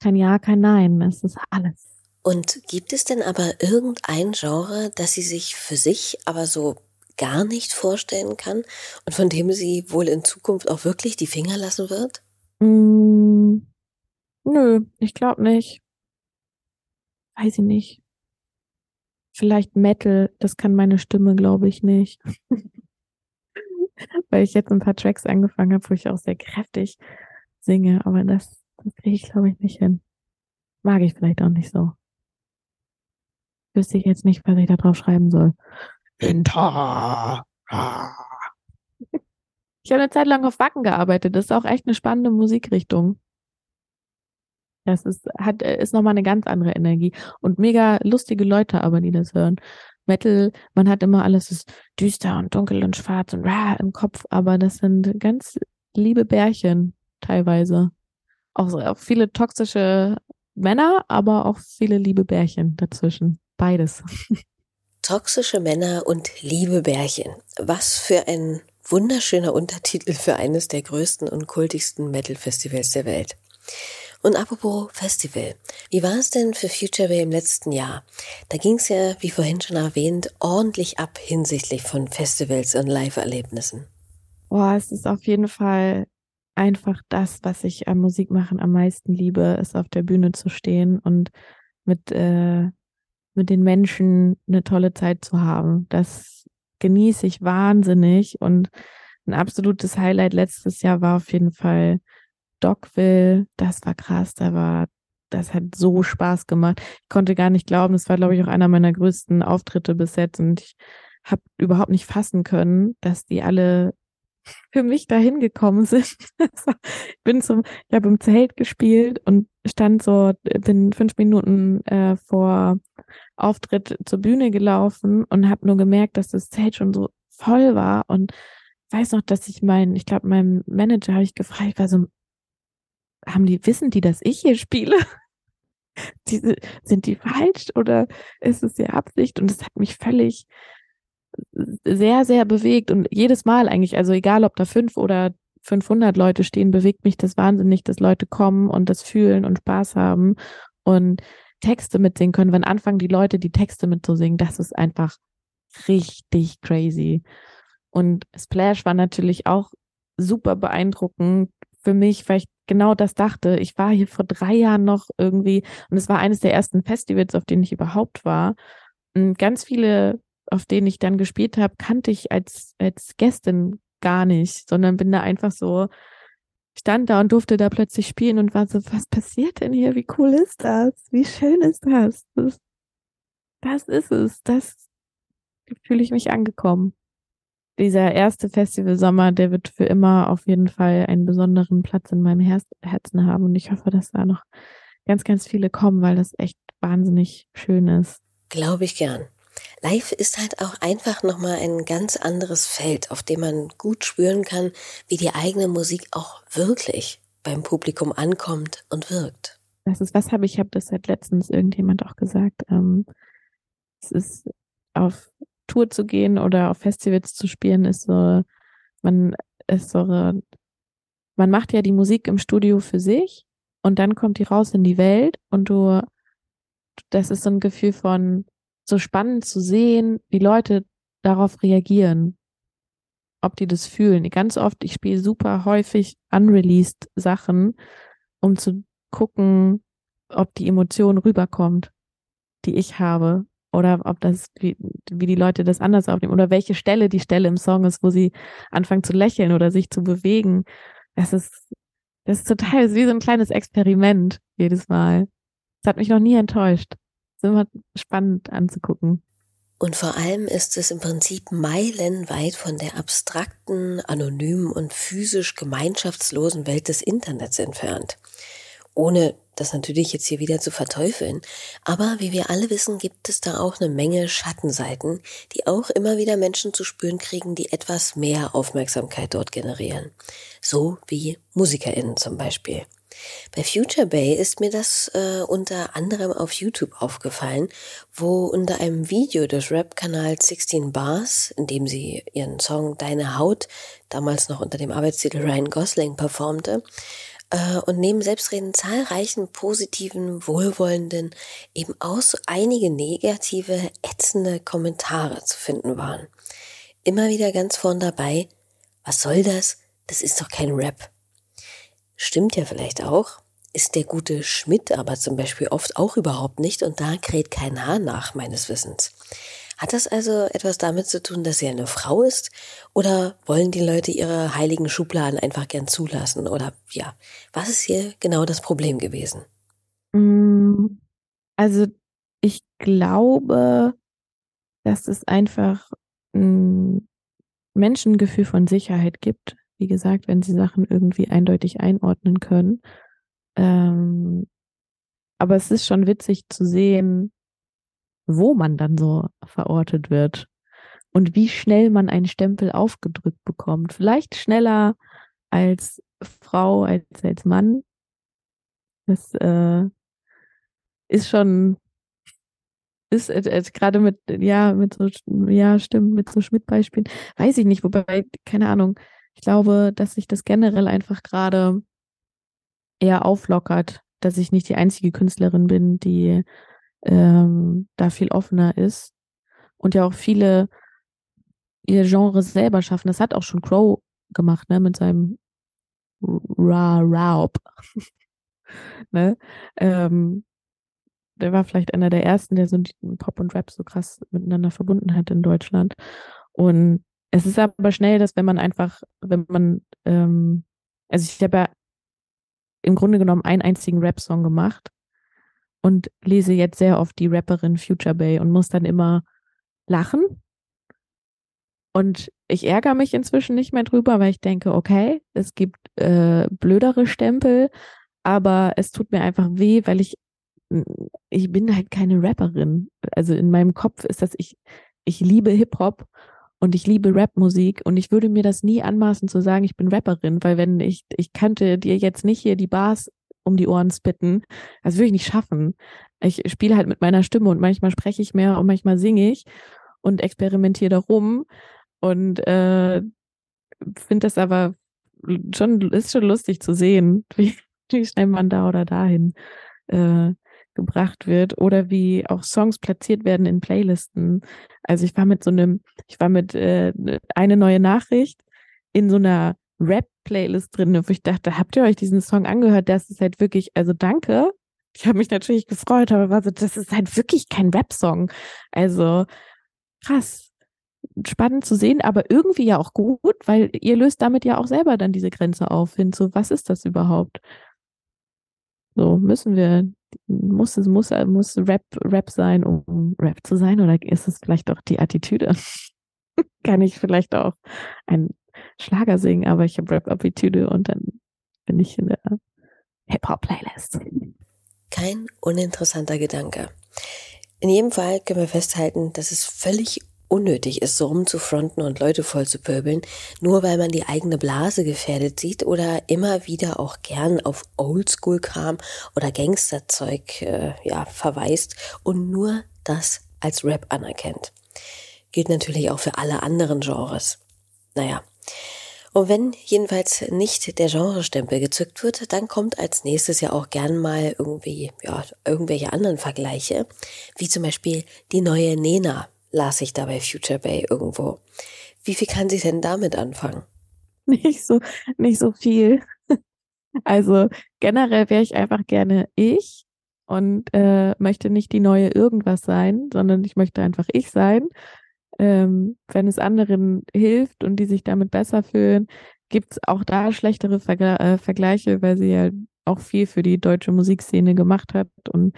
kein Ja, kein Nein. Es ist alles. Und gibt es denn aber irgendein Genre, das Sie sich für sich aber so gar nicht vorstellen kann und von dem sie wohl in Zukunft auch wirklich die Finger lassen wird? Mm, nö, ich glaube nicht. Weiß ich nicht. Vielleicht Metal, das kann meine Stimme, glaube ich, nicht. Weil ich jetzt ein paar Tracks angefangen habe, wo ich auch sehr kräftig singe, aber das, das kriege ich, glaube ich, nicht hin. Mag ich vielleicht auch nicht so. Wüsste ich jetzt nicht, was ich da drauf schreiben soll. Winter. Ich habe eine Zeit lang auf Wacken gearbeitet. Das ist auch echt eine spannende Musikrichtung. Das ist, hat, ist nochmal eine ganz andere Energie. Und mega lustige Leute aber, die das hören. Metal, man hat immer alles ist düster und dunkel und schwarz und rah im Kopf, aber das sind ganz liebe Bärchen teilweise. Auch, auch viele toxische Männer, aber auch viele liebe Bärchen dazwischen. Beides. Toxische Männer und liebe Bärchen. Was für ein Wunderschöner Untertitel für eines der größten und kultigsten Metal-Festivals der Welt. Und apropos Festival, wie war es denn für Future Bay im letzten Jahr? Da ging es ja, wie vorhin schon erwähnt, ordentlich ab hinsichtlich von Festivals und Live-Erlebnissen. Boah, es ist auf jeden Fall einfach das, was ich am Musikmachen am meisten liebe, ist auf der Bühne zu stehen und mit, äh, mit den Menschen eine tolle Zeit zu haben. Das genieße ich wahnsinnig und ein absolutes Highlight letztes Jahr war auf jeden Fall Dogville. Das war krass, da war, das hat so Spaß gemacht. Ich konnte gar nicht glauben, das war, glaube ich, auch einer meiner größten Auftritte bis jetzt und ich habe überhaupt nicht fassen können, dass die alle für mich dahin gekommen sind. ich bin zum, ich habe im Zelt gespielt und stand so, bin fünf Minuten äh, vor Auftritt zur Bühne gelaufen und habe nur gemerkt, dass das Zelt schon so voll war und weiß noch, dass ich meinen, ich glaube, meinem Manager habe ich gefragt, war so, haben die, wissen die, dass ich hier spiele? Diese, sind die falsch oder ist es ihr Absicht? Und es hat mich völlig sehr, sehr bewegt und jedes Mal eigentlich, also egal ob da fünf oder 500 Leute stehen, bewegt mich das wahnsinnig, dass Leute kommen und das fühlen und Spaß haben und Texte mitsingen können. Wenn anfangen die Leute die Texte mitzusingen, das ist einfach richtig crazy. Und Splash war natürlich auch super beeindruckend für mich, weil ich genau das dachte. Ich war hier vor drei Jahren noch irgendwie und es war eines der ersten Festivals, auf denen ich überhaupt war. Und ganz viele auf denen ich dann gespielt habe, kannte ich als, als Gästin gar nicht, sondern bin da einfach so, stand da und durfte da plötzlich spielen und war so, was passiert denn hier? Wie cool ist das? Wie schön ist das? Das, das ist es. Das fühle ich mich angekommen. Dieser erste Festivalsommer, der wird für immer auf jeden Fall einen besonderen Platz in meinem Herzen haben und ich hoffe, dass da noch ganz, ganz viele kommen, weil das echt wahnsinnig schön ist. Glaube ich gern. Live ist halt auch einfach nochmal ein ganz anderes Feld, auf dem man gut spüren kann, wie die eigene Musik auch wirklich beim Publikum ankommt und wirkt. Das ist, was habe ich, habe das seit letztens irgendjemand auch gesagt. Ähm, es ist auf Tour zu gehen oder auf Festivals zu spielen, ist so, man ist so, man macht ja die Musik im Studio für sich und dann kommt die raus in die Welt und du, das ist so ein Gefühl von, so spannend zu sehen, wie Leute darauf reagieren, ob die das fühlen. Ganz oft, ich spiele super häufig unreleased Sachen, um zu gucken, ob die Emotion rüberkommt, die ich habe. Oder ob das, wie, wie die Leute das anders aufnehmen. Oder welche Stelle die Stelle im Song ist, wo sie anfangen zu lächeln oder sich zu bewegen. Das ist, das ist total, das ist wie so ein kleines Experiment jedes Mal. Das hat mich noch nie enttäuscht ist immer spannend anzugucken. Und vor allem ist es im Prinzip meilenweit von der abstrakten, anonymen und physisch gemeinschaftslosen Welt des Internets entfernt. Ohne das natürlich jetzt hier wieder zu verteufeln. Aber wie wir alle wissen, gibt es da auch eine Menge Schattenseiten, die auch immer wieder Menschen zu spüren kriegen, die etwas mehr Aufmerksamkeit dort generieren. So wie MusikerInnen zum Beispiel. Bei Future Bay ist mir das äh, unter anderem auf YouTube aufgefallen, wo unter einem Video des Rap-Kanals 16 Bars, in dem sie ihren Song Deine Haut, damals noch unter dem Arbeitstitel Ryan Gosling, performte, äh, und neben Selbstreden zahlreichen positiven, wohlwollenden, eben auch so einige negative, ätzende Kommentare zu finden waren. Immer wieder ganz vorn dabei, was soll das? Das ist doch kein Rap. Stimmt ja vielleicht auch. Ist der gute Schmidt aber zum Beispiel oft auch überhaupt nicht und da kräht kein Haar nach, meines Wissens. Hat das also etwas damit zu tun, dass sie eine Frau ist? Oder wollen die Leute ihre heiligen Schubladen einfach gern zulassen? Oder ja, was ist hier genau das Problem gewesen? Mm, also ich glaube, dass es einfach ein Menschengefühl von Sicherheit gibt, wie gesagt, wenn sie Sachen irgendwie eindeutig einordnen können. Ähm, aber es ist schon witzig zu sehen, wo man dann so verortet wird und wie schnell man einen Stempel aufgedrückt bekommt. Vielleicht schneller als Frau, als als Mann. Das äh, ist schon ist äh, gerade mit, ja, mit so, ja, stimmt, mit so Schmidt-Beispielen, weiß ich nicht, wobei, keine Ahnung, ich glaube, dass sich das generell einfach gerade eher auflockert, dass ich nicht die einzige Künstlerin bin, die ähm, da viel offener ist und ja auch viele ihr Genre selber schaffen. Das hat auch schon Crow gemacht, ne, mit seinem Ra Raub. ne? Ähm, der war vielleicht einer der ersten, der so Pop und Rap so krass miteinander verbunden hat in Deutschland. Und es ist aber schnell, dass wenn man einfach, wenn man, ähm, also ich habe ja im Grunde genommen einen einzigen Rap-Song gemacht und lese jetzt sehr oft die Rapperin Future Bay und muss dann immer lachen. Und ich ärgere mich inzwischen nicht mehr drüber, weil ich denke, okay, es gibt äh, blödere Stempel, aber es tut mir einfach weh, weil ich ich bin halt keine Rapperin. Also in meinem Kopf ist das, ich, ich liebe Hip-Hop und ich liebe Rapmusik und ich würde mir das nie anmaßen zu sagen, ich bin Rapperin, weil wenn ich, ich könnte dir jetzt nicht hier die Bars um die Ohren spitten, das würde ich nicht schaffen. Ich spiele halt mit meiner Stimme und manchmal spreche ich mehr und manchmal singe ich und experimentiere darum und äh, finde das aber schon, ist schon lustig zu sehen, wie, wie schnell man da oder dahin äh, gebracht wird oder wie auch Songs platziert werden in Playlisten. Also ich war mit so einem, ich war mit äh, eine neue Nachricht in so einer Rap-Playlist drin, wo ich dachte, habt ihr euch diesen Song angehört? Das ist halt wirklich, also danke. Ich habe mich natürlich gefreut, aber war so, das ist halt wirklich kein Rap-Song. Also krass, spannend zu sehen, aber irgendwie ja auch gut, weil ihr löst damit ja auch selber dann diese Grenze auf hin zu, was ist das überhaupt? So, müssen wir, muss es, muss, muss Rap, Rap sein, um Rap zu sein? Oder ist es vielleicht auch die Attitüde? Kann ich vielleicht auch einen Schlager singen, aber ich habe Rap-Attitüde und dann bin ich in der Hip-Hop-Playlist. Kein uninteressanter Gedanke. In jedem Fall können wir festhalten, dass es völlig unnötig ist, so rumzufronten und Leute voll zu pöbeln, nur weil man die eigene Blase gefährdet sieht oder immer wieder auch gern auf Oldschool-Kram oder Gangsterzeug äh, ja, verweist und nur das als Rap anerkennt. Gilt natürlich auch für alle anderen Genres. Naja. Und wenn jedenfalls nicht der Genrestempel gezückt wird, dann kommt als nächstes ja auch gern mal irgendwie, ja, irgendwelche anderen Vergleiche, wie zum Beispiel die neue Nena las ich da bei Future Bay irgendwo. Wie viel kann sie denn damit anfangen? Nicht so, nicht so viel. Also generell wäre ich einfach gerne ich und äh, möchte nicht die neue irgendwas sein, sondern ich möchte einfach ich sein. Ähm, wenn es anderen hilft und die sich damit besser fühlen, gibt es auch da schlechtere Vergle äh, Vergleiche, weil sie ja auch viel für die deutsche Musikszene gemacht hat. Und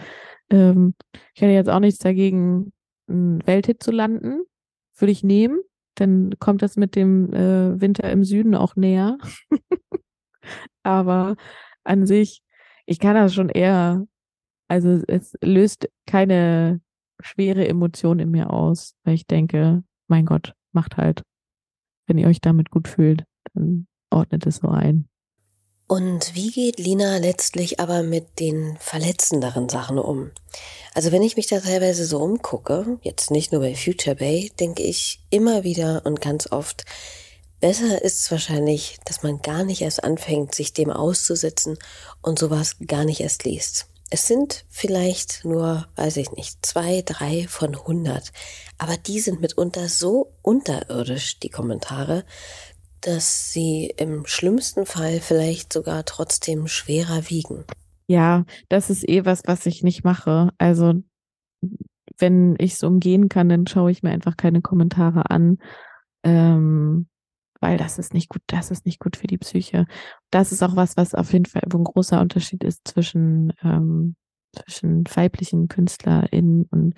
ähm, ich hätte jetzt auch nichts dagegen, einen Welthit zu landen. Würde ich nehmen. Dann kommt das mit dem äh, Winter im Süden auch näher. Aber an sich, ich kann das schon eher, also es löst keine schwere Emotion in mir aus, weil ich denke, mein Gott, macht halt. Wenn ihr euch damit gut fühlt, dann ordnet es so ein. Und wie geht Lina letztlich aber mit den verletzenderen Sachen um? Also wenn ich mich da teilweise so umgucke, jetzt nicht nur bei Future Bay, denke ich immer wieder und ganz oft, besser ist es wahrscheinlich, dass man gar nicht erst anfängt, sich dem auszusetzen und sowas gar nicht erst liest. Es sind vielleicht nur, weiß ich nicht, zwei, drei von hundert, aber die sind mitunter so unterirdisch, die Kommentare, dass sie im schlimmsten Fall vielleicht sogar trotzdem schwerer wiegen. Ja, das ist eh was, was ich nicht mache. Also wenn ich es umgehen kann, dann schaue ich mir einfach keine Kommentare an, ähm, weil das ist nicht gut, das ist nicht gut für die Psyche. Das ist auch was, was auf jeden Fall ein großer Unterschied ist zwischen ähm, zwischen weiblichen KünstlerInnen und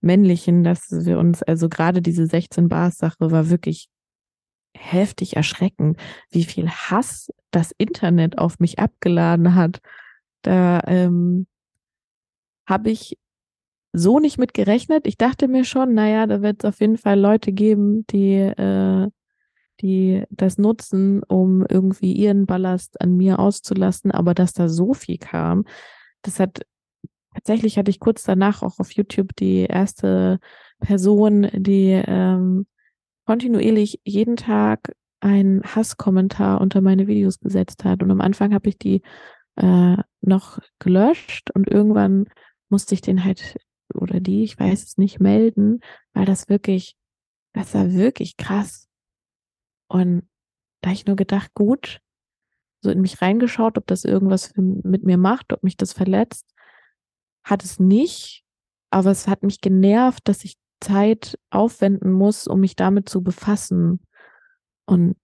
männlichen, dass wir uns, also gerade diese 16 Bars Sache war wirklich heftig erschreckend, wie viel Hass das Internet auf mich abgeladen hat. Da ähm, habe ich so nicht mit gerechnet. Ich dachte mir schon, naja, da wird es auf jeden Fall Leute geben, die, äh, die das nutzen, um irgendwie ihren Ballast an mir auszulassen. Aber dass da so viel kam, das hat tatsächlich hatte ich kurz danach auch auf YouTube die erste Person, die ähm, kontinuierlich jeden Tag einen Hasskommentar unter meine Videos gesetzt hat. Und am Anfang habe ich die äh, noch gelöscht und irgendwann musste ich den halt oder die, ich weiß es nicht, melden, weil das wirklich, das war wirklich krass. Und da ich nur gedacht, gut, so in mich reingeschaut, ob das irgendwas mit mir macht, ob mich das verletzt. Hat es nicht, aber es hat mich genervt, dass ich Zeit aufwenden muss, um mich damit zu befassen. Und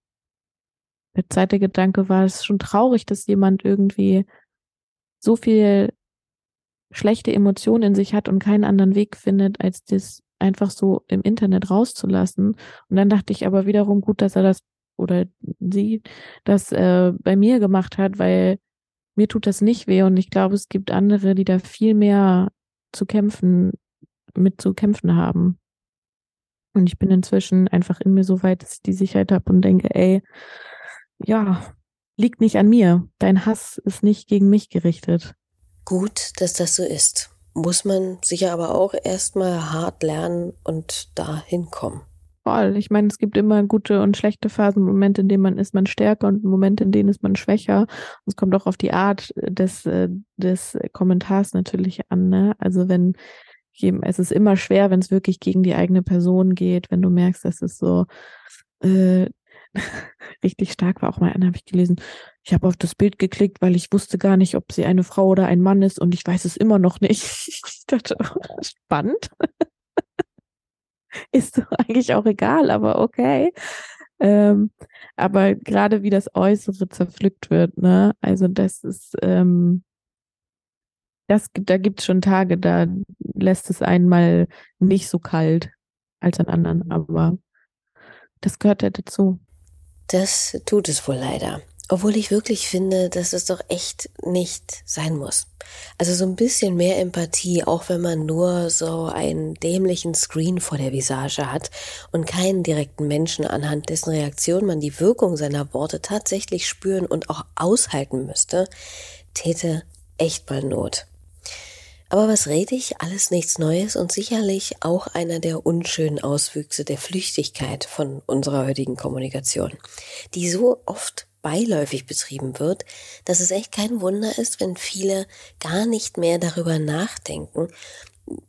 der zweite Gedanke war, es ist schon traurig, dass jemand irgendwie so viel schlechte Emotionen in sich hat und keinen anderen Weg findet, als das einfach so im Internet rauszulassen. Und dann dachte ich aber wiederum gut, dass er das oder sie das äh, bei mir gemacht hat, weil mir tut das nicht weh und ich glaube, es gibt andere, die da viel mehr zu kämpfen, mit zu kämpfen haben. Und ich bin inzwischen einfach in mir so weit, dass ich die Sicherheit habe und denke, ey, ja, liegt nicht an mir. Dein Hass ist nicht gegen mich gerichtet. Gut, dass das so ist. Muss man sicher aber auch erstmal hart lernen und da hinkommen. Voll. Ich meine, es gibt immer gute und schlechte Phasen, Momente, in denen man ist man stärker und Momente, in denen ist man schwächer. Und es kommt auch auf die Art des, äh, des Kommentars natürlich an. Ne? Also wenn es ist immer schwer, wenn es wirklich gegen die eigene Person geht, wenn du merkst, dass es so äh, richtig stark war. Auch mal einer habe ich gelesen. Ich habe auf das Bild geklickt, weil ich wusste gar nicht, ob sie eine Frau oder ein Mann ist und ich weiß es immer noch nicht. Ich dachte, spannend. ist doch eigentlich auch egal, aber okay. Ähm, aber gerade wie das Äußere zerpflückt wird, ne? Also das ist, ähm, das, da gibt es schon Tage, da lässt es einen mal nicht so kalt als an anderen, aber das gehört ja dazu. Das tut es wohl leider. Obwohl ich wirklich finde, dass es doch echt nicht sein muss. Also so ein bisschen mehr Empathie, auch wenn man nur so einen dämlichen Screen vor der Visage hat und keinen direkten Menschen, anhand dessen Reaktion man die Wirkung seiner Worte tatsächlich spüren und auch aushalten müsste, täte echt mal Not. Aber was rede ich? Alles nichts Neues und sicherlich auch einer der unschönen Auswüchse der Flüchtigkeit von unserer heutigen Kommunikation, die so oft beiläufig betrieben wird, dass es echt kein Wunder ist, wenn viele gar nicht mehr darüber nachdenken,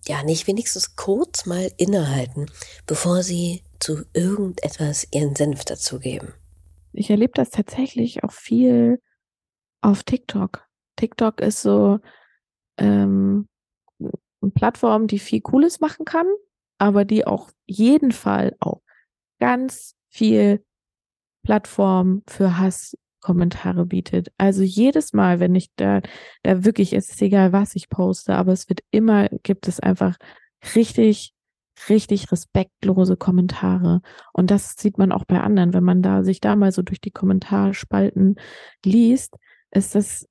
ja, nicht wenigstens kurz mal innehalten, bevor sie zu irgendetwas ihren Senf dazugeben. Ich erlebe das tatsächlich auch viel auf TikTok. TikTok ist so, ähm, Plattform, die viel Cooles machen kann, aber die auch jeden Fall auch ganz viel Plattform für Hasskommentare bietet. Also jedes Mal, wenn ich da, da wirklich, es ist egal, was ich poste, aber es wird immer, gibt es einfach richtig, richtig respektlose Kommentare. Und das sieht man auch bei anderen, wenn man da sich da mal so durch die Kommentarspalten liest, ist das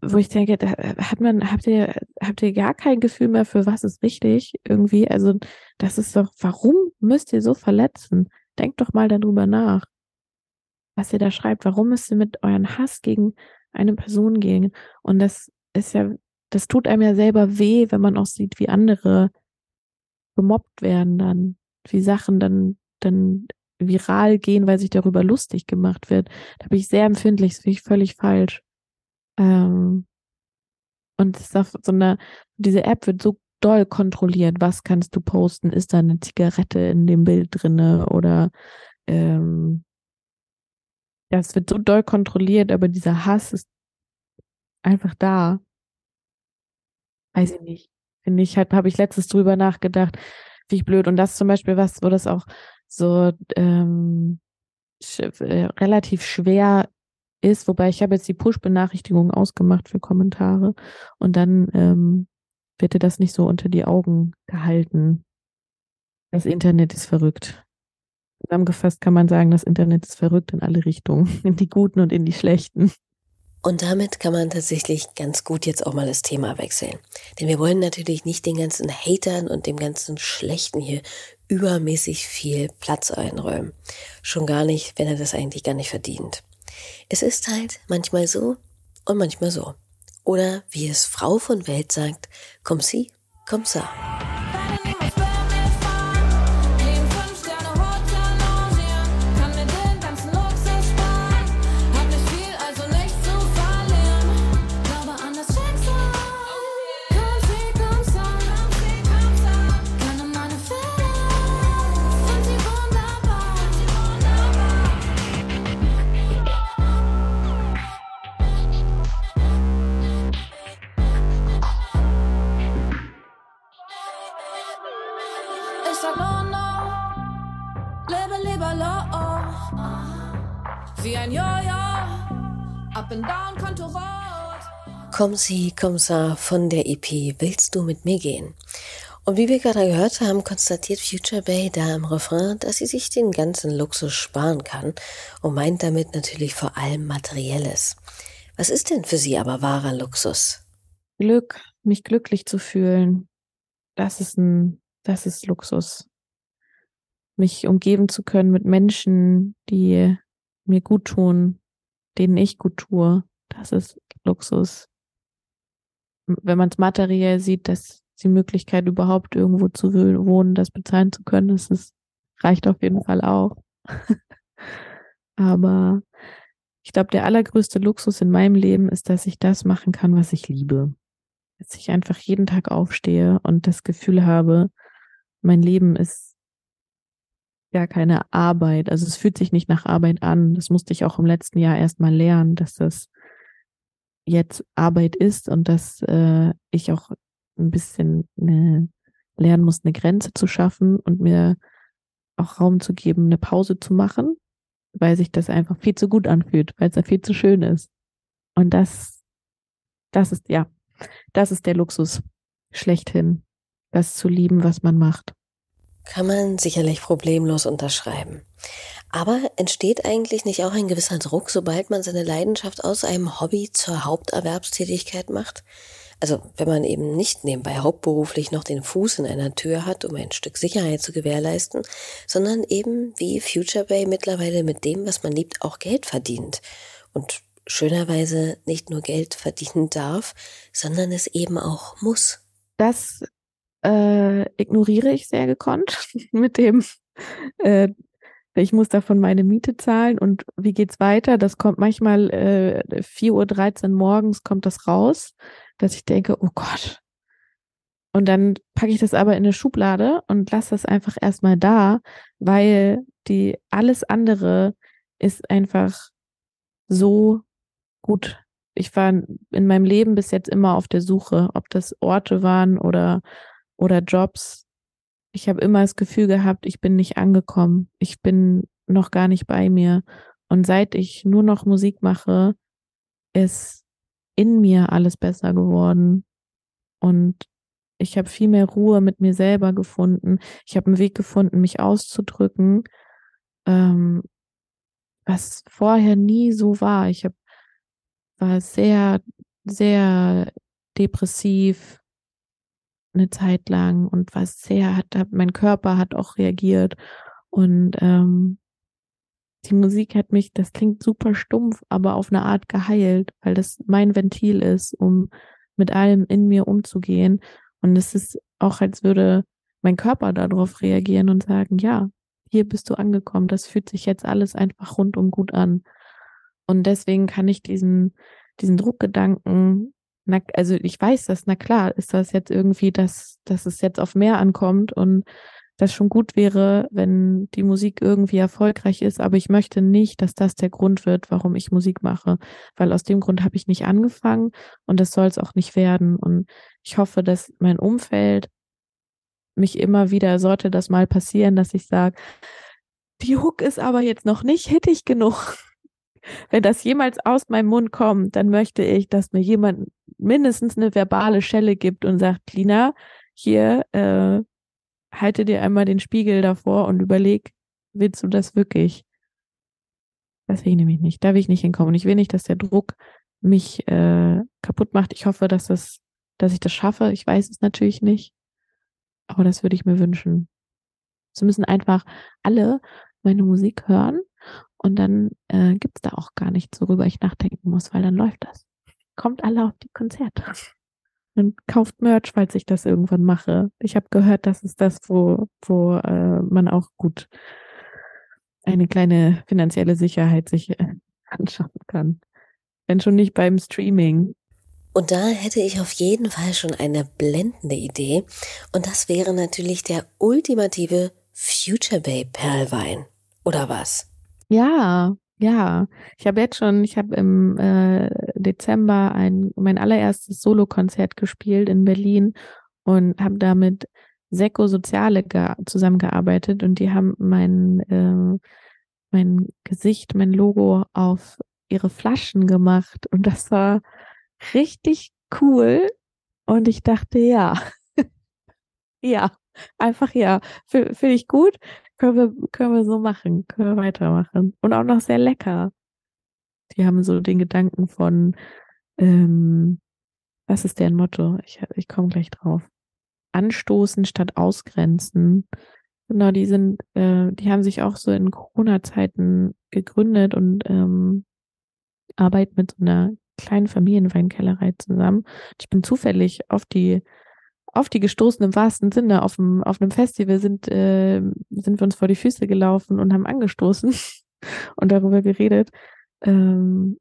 wo ich denke, da hat man, habt ihr, habt ihr gar kein Gefühl mehr für was ist wichtig irgendwie? Also, das ist doch, warum müsst ihr so verletzen? Denkt doch mal darüber nach, was ihr da schreibt. Warum müsst ihr mit euren Hass gegen eine Person gehen? Und das ist ja, das tut einem ja selber weh, wenn man auch sieht, wie andere gemobbt werden dann, wie Sachen dann, dann viral gehen, weil sich darüber lustig gemacht wird. Da bin ich sehr empfindlich, das finde ich völlig falsch. Ähm, und ist auf so eine, diese App wird so doll kontrolliert, was kannst du posten, ist da eine Zigarette in dem Bild drinne oder ähm, es wird so doll kontrolliert, aber dieser Hass ist einfach da. Weiß ich nicht. Finde ich, habe ich letztes drüber nachgedacht, wie ich blöd. Und das zum Beispiel was, wo das auch so ähm, sch äh, relativ schwer ist, wobei ich habe jetzt die Push-Benachrichtigung ausgemacht für Kommentare und dann ähm, wird dir das nicht so unter die Augen gehalten. Das Internet ist verrückt. Zusammengefasst kann man sagen, das Internet ist verrückt in alle Richtungen, in die guten und in die schlechten. Und damit kann man tatsächlich ganz gut jetzt auch mal das Thema wechseln. Denn wir wollen natürlich nicht den ganzen Hatern und dem ganzen Schlechten hier übermäßig viel Platz einräumen. Schon gar nicht, wenn er das eigentlich gar nicht verdient. Es ist halt manchmal so und manchmal so. Oder wie es Frau von Welt sagt, komm sie, komm sa. Komm sie, komm sa von der EP Willst du mit mir gehen? Und wie wir gerade gehört haben, konstatiert Future Bay da im Refrain, dass sie sich den ganzen Luxus sparen kann und meint damit natürlich vor allem Materielles. Was ist denn für sie aber wahrer Luxus? Glück, mich glücklich zu fühlen, das ist ein, das ist Luxus. Mich umgeben zu können mit Menschen, die mir gut tun, denen ich gut tue, das ist Luxus wenn man es materiell sieht, dass die Möglichkeit überhaupt irgendwo zu wohnen, das bezahlen zu können, das ist, reicht auf jeden Fall auch. Aber ich glaube, der allergrößte Luxus in meinem Leben ist, dass ich das machen kann, was ich liebe. Dass ich einfach jeden Tag aufstehe und das Gefühl habe, mein Leben ist gar keine Arbeit. Also es fühlt sich nicht nach Arbeit an. Das musste ich auch im letzten Jahr erst mal lernen, dass das jetzt Arbeit ist und dass äh, ich auch ein bisschen eine, lernen muss, eine Grenze zu schaffen und mir auch Raum zu geben, eine Pause zu machen, weil sich das einfach viel zu gut anfühlt, weil es ja viel zu schön ist. Und das, das ist, ja, das ist der Luxus schlechthin, das zu lieben, was man macht. Kann man sicherlich problemlos unterschreiben. Aber entsteht eigentlich nicht auch ein gewisser Druck, sobald man seine Leidenschaft aus einem Hobby zur Haupterwerbstätigkeit macht? Also wenn man eben nicht nebenbei hauptberuflich noch den Fuß in einer Tür hat, um ein Stück Sicherheit zu gewährleisten, sondern eben wie Future Bay mittlerweile mit dem, was man liebt, auch Geld verdient. Und schönerweise nicht nur Geld verdienen darf, sondern es eben auch muss. Das äh, ignoriere ich sehr gekonnt mit dem äh, ich muss davon meine Miete zahlen und wie geht's weiter? Das kommt manchmal äh, 4.13 Uhr morgens kommt das raus, dass ich denke, oh Gott. Und dann packe ich das aber in eine Schublade und lasse das einfach erstmal da, weil die alles andere ist einfach so gut. Ich war in meinem Leben bis jetzt immer auf der Suche, ob das Orte waren oder, oder Jobs, ich habe immer das Gefühl gehabt, ich bin nicht angekommen. Ich bin noch gar nicht bei mir. Und seit ich nur noch Musik mache, ist in mir alles besser geworden. Und ich habe viel mehr Ruhe mit mir selber gefunden. Ich habe einen Weg gefunden, mich auszudrücken, ähm, was vorher nie so war. Ich hab, war sehr, sehr depressiv, eine Zeit lang und war sehr, hat, mein Körper hat auch reagiert und ähm, die Musik hat mich, das klingt super stumpf, aber auf eine Art geheilt, weil das mein Ventil ist, um mit allem in mir umzugehen. Und es ist auch, als würde mein Körper darauf reagieren und sagen, ja, hier bist du angekommen, das fühlt sich jetzt alles einfach rundum gut an. Und deswegen kann ich diesen, diesen Druckgedanken na, also ich weiß das, na klar, ist das jetzt irgendwie, dass, dass es jetzt auf mehr ankommt und das schon gut wäre, wenn die Musik irgendwie erfolgreich ist, aber ich möchte nicht, dass das der Grund wird, warum ich Musik mache, weil aus dem Grund habe ich nicht angefangen und das soll es auch nicht werden. Und ich hoffe, dass mein Umfeld mich immer wieder, sollte das mal passieren, dass ich sage, die Hook ist aber jetzt noch nicht hittig genug. Wenn das jemals aus meinem Mund kommt, dann möchte ich, dass mir jemand mindestens eine verbale Schelle gibt und sagt, Lina, hier, äh, halte dir einmal den Spiegel davor und überleg, willst du das wirklich? Das will ich nämlich nicht. Da will ich nicht hinkommen. Ich will nicht, dass der Druck mich äh, kaputt macht. Ich hoffe, dass das, dass ich das schaffe. Ich weiß es natürlich nicht. Aber das würde ich mir wünschen. Sie müssen einfach alle meine Musik hören und dann äh, gibt es da auch gar nichts, worüber ich nachdenken muss, weil dann läuft das. Kommt alle auf die Konzerte und kauft Merch, falls ich das irgendwann mache. Ich habe gehört, das ist das, wo, wo äh, man auch gut eine kleine finanzielle Sicherheit sich äh, anschauen kann. Wenn schon nicht beim Streaming. Und da hätte ich auf jeden Fall schon eine blendende Idee. Und das wäre natürlich der ultimative Future Bay Perlwein. Oder was? Ja, ja. Ich habe jetzt schon, ich habe im äh, Dezember ein, mein allererstes Solokonzert gespielt in Berlin und habe damit Seko Soziale zusammengearbeitet und die haben mein, äh, mein Gesicht, mein Logo auf ihre Flaschen gemacht und das war richtig cool. Und ich dachte, ja, ja, einfach ja, finde ich gut, können wir, können wir so machen, können wir weitermachen. Und auch noch sehr lecker. Die haben so den Gedanken von, ähm, was ist deren Motto? Ich, ich komme gleich drauf. Anstoßen statt ausgrenzen. Genau, die sind, äh, die haben sich auch so in Corona-Zeiten gegründet und ähm, arbeiten mit so einer kleinen Familienweinkellerei zusammen. Ich bin zufällig auf die auf die gestoßen im wahrsten Sinne. Auf dem, auf einem Festival sind, äh, sind wir uns vor die Füße gelaufen und haben angestoßen und darüber geredet. Ähm,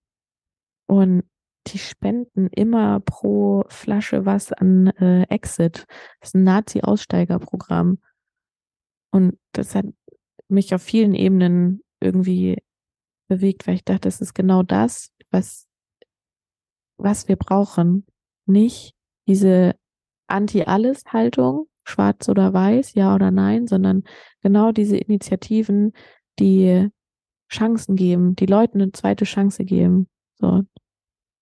und die spenden immer pro Flasche was an äh, Exit. Das ist ein Nazi-Aussteigerprogramm. Und das hat mich auf vielen Ebenen irgendwie bewegt, weil ich dachte, das ist genau das, was, was wir brauchen. Nicht diese Anti-Alles-Haltung, schwarz oder weiß, ja oder nein, sondern genau diese Initiativen, die Chancen geben, die Leuten eine zweite Chance geben. So.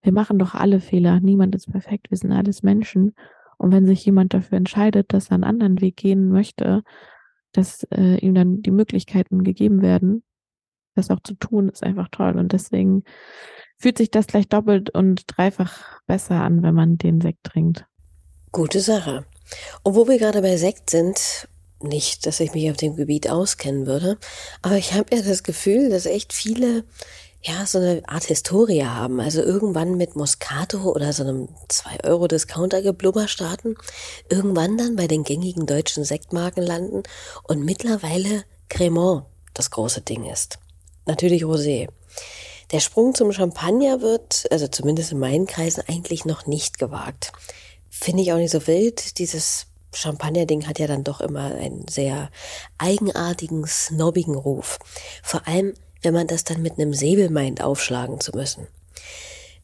Wir machen doch alle Fehler. Niemand ist perfekt. Wir sind alles Menschen. Und wenn sich jemand dafür entscheidet, dass er einen anderen Weg gehen möchte, dass äh, ihm dann die Möglichkeiten gegeben werden, das auch zu tun, ist einfach toll. Und deswegen fühlt sich das gleich doppelt und dreifach besser an, wenn man den Sekt trinkt. Gute Sache. Und wo wir gerade bei Sekt sind, nicht, dass ich mich auf dem Gebiet auskennen würde, aber ich habe ja das Gefühl, dass echt viele ja, so eine Art Historie haben. Also irgendwann mit Moscato oder so einem 2-Euro-Discounter-Geblubber starten, irgendwann dann bei den gängigen deutschen Sektmarken landen und mittlerweile Cremant das große Ding ist. Natürlich Rosé. Der Sprung zum Champagner wird, also zumindest in meinen Kreisen, eigentlich noch nicht gewagt. Finde ich auch nicht so wild. Dieses Champagner-Ding hat ja dann doch immer einen sehr eigenartigen, snobbigen Ruf. Vor allem wenn man das dann mit einem Säbel meint, aufschlagen zu müssen.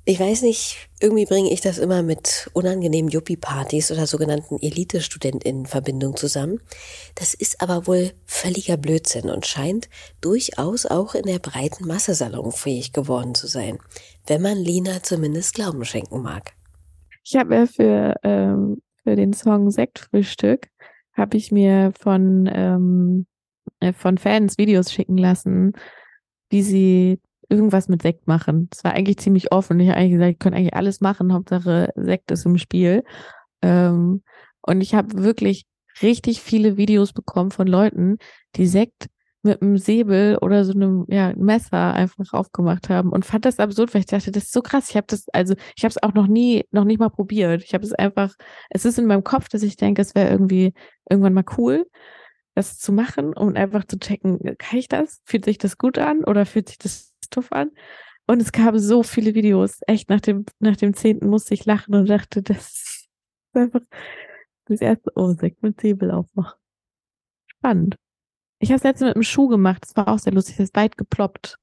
Ich weiß nicht, irgendwie bringe ich das immer mit unangenehmen Yuppie-Partys oder sogenannten Elite-StudentInnen in Verbindung zusammen. Das ist aber wohl völliger Blödsinn und scheint durchaus auch in der breiten Masse salonfähig geworden zu sein, wenn man Lina zumindest Glauben schenken mag. Ich habe mir für, ähm, für den Song Sektfrühstück habe ich mir von, ähm, äh, von Fans Videos schicken lassen, wie sie irgendwas mit Sekt machen. Es war eigentlich ziemlich offen. Ich habe eigentlich gesagt, ich könnte eigentlich alles machen, Hauptsache Sekt ist im Spiel. Ähm, und ich habe wirklich richtig viele Videos bekommen von Leuten, die Sekt mit einem Säbel oder so einem ja, Messer einfach aufgemacht haben und fand das absurd, weil ich dachte, das ist so krass. Ich habe das, also ich habe es auch noch nie, noch nicht mal probiert. Ich habe es einfach, es ist in meinem Kopf, dass ich denke, es wäre irgendwie irgendwann mal cool das zu machen und einfach zu checken, kann ich das? Fühlt sich das gut an oder fühlt sich das tuff an? Und es gab so viele Videos. Echt, nach dem, nach dem zehnten musste ich lachen und dachte, das ist einfach das erste, oh, Sekt mit Säbel aufmachen. Spannend. Ich habe es letztens mit einem Schuh gemacht. Das war auch sehr lustig. Das ist weit geploppt.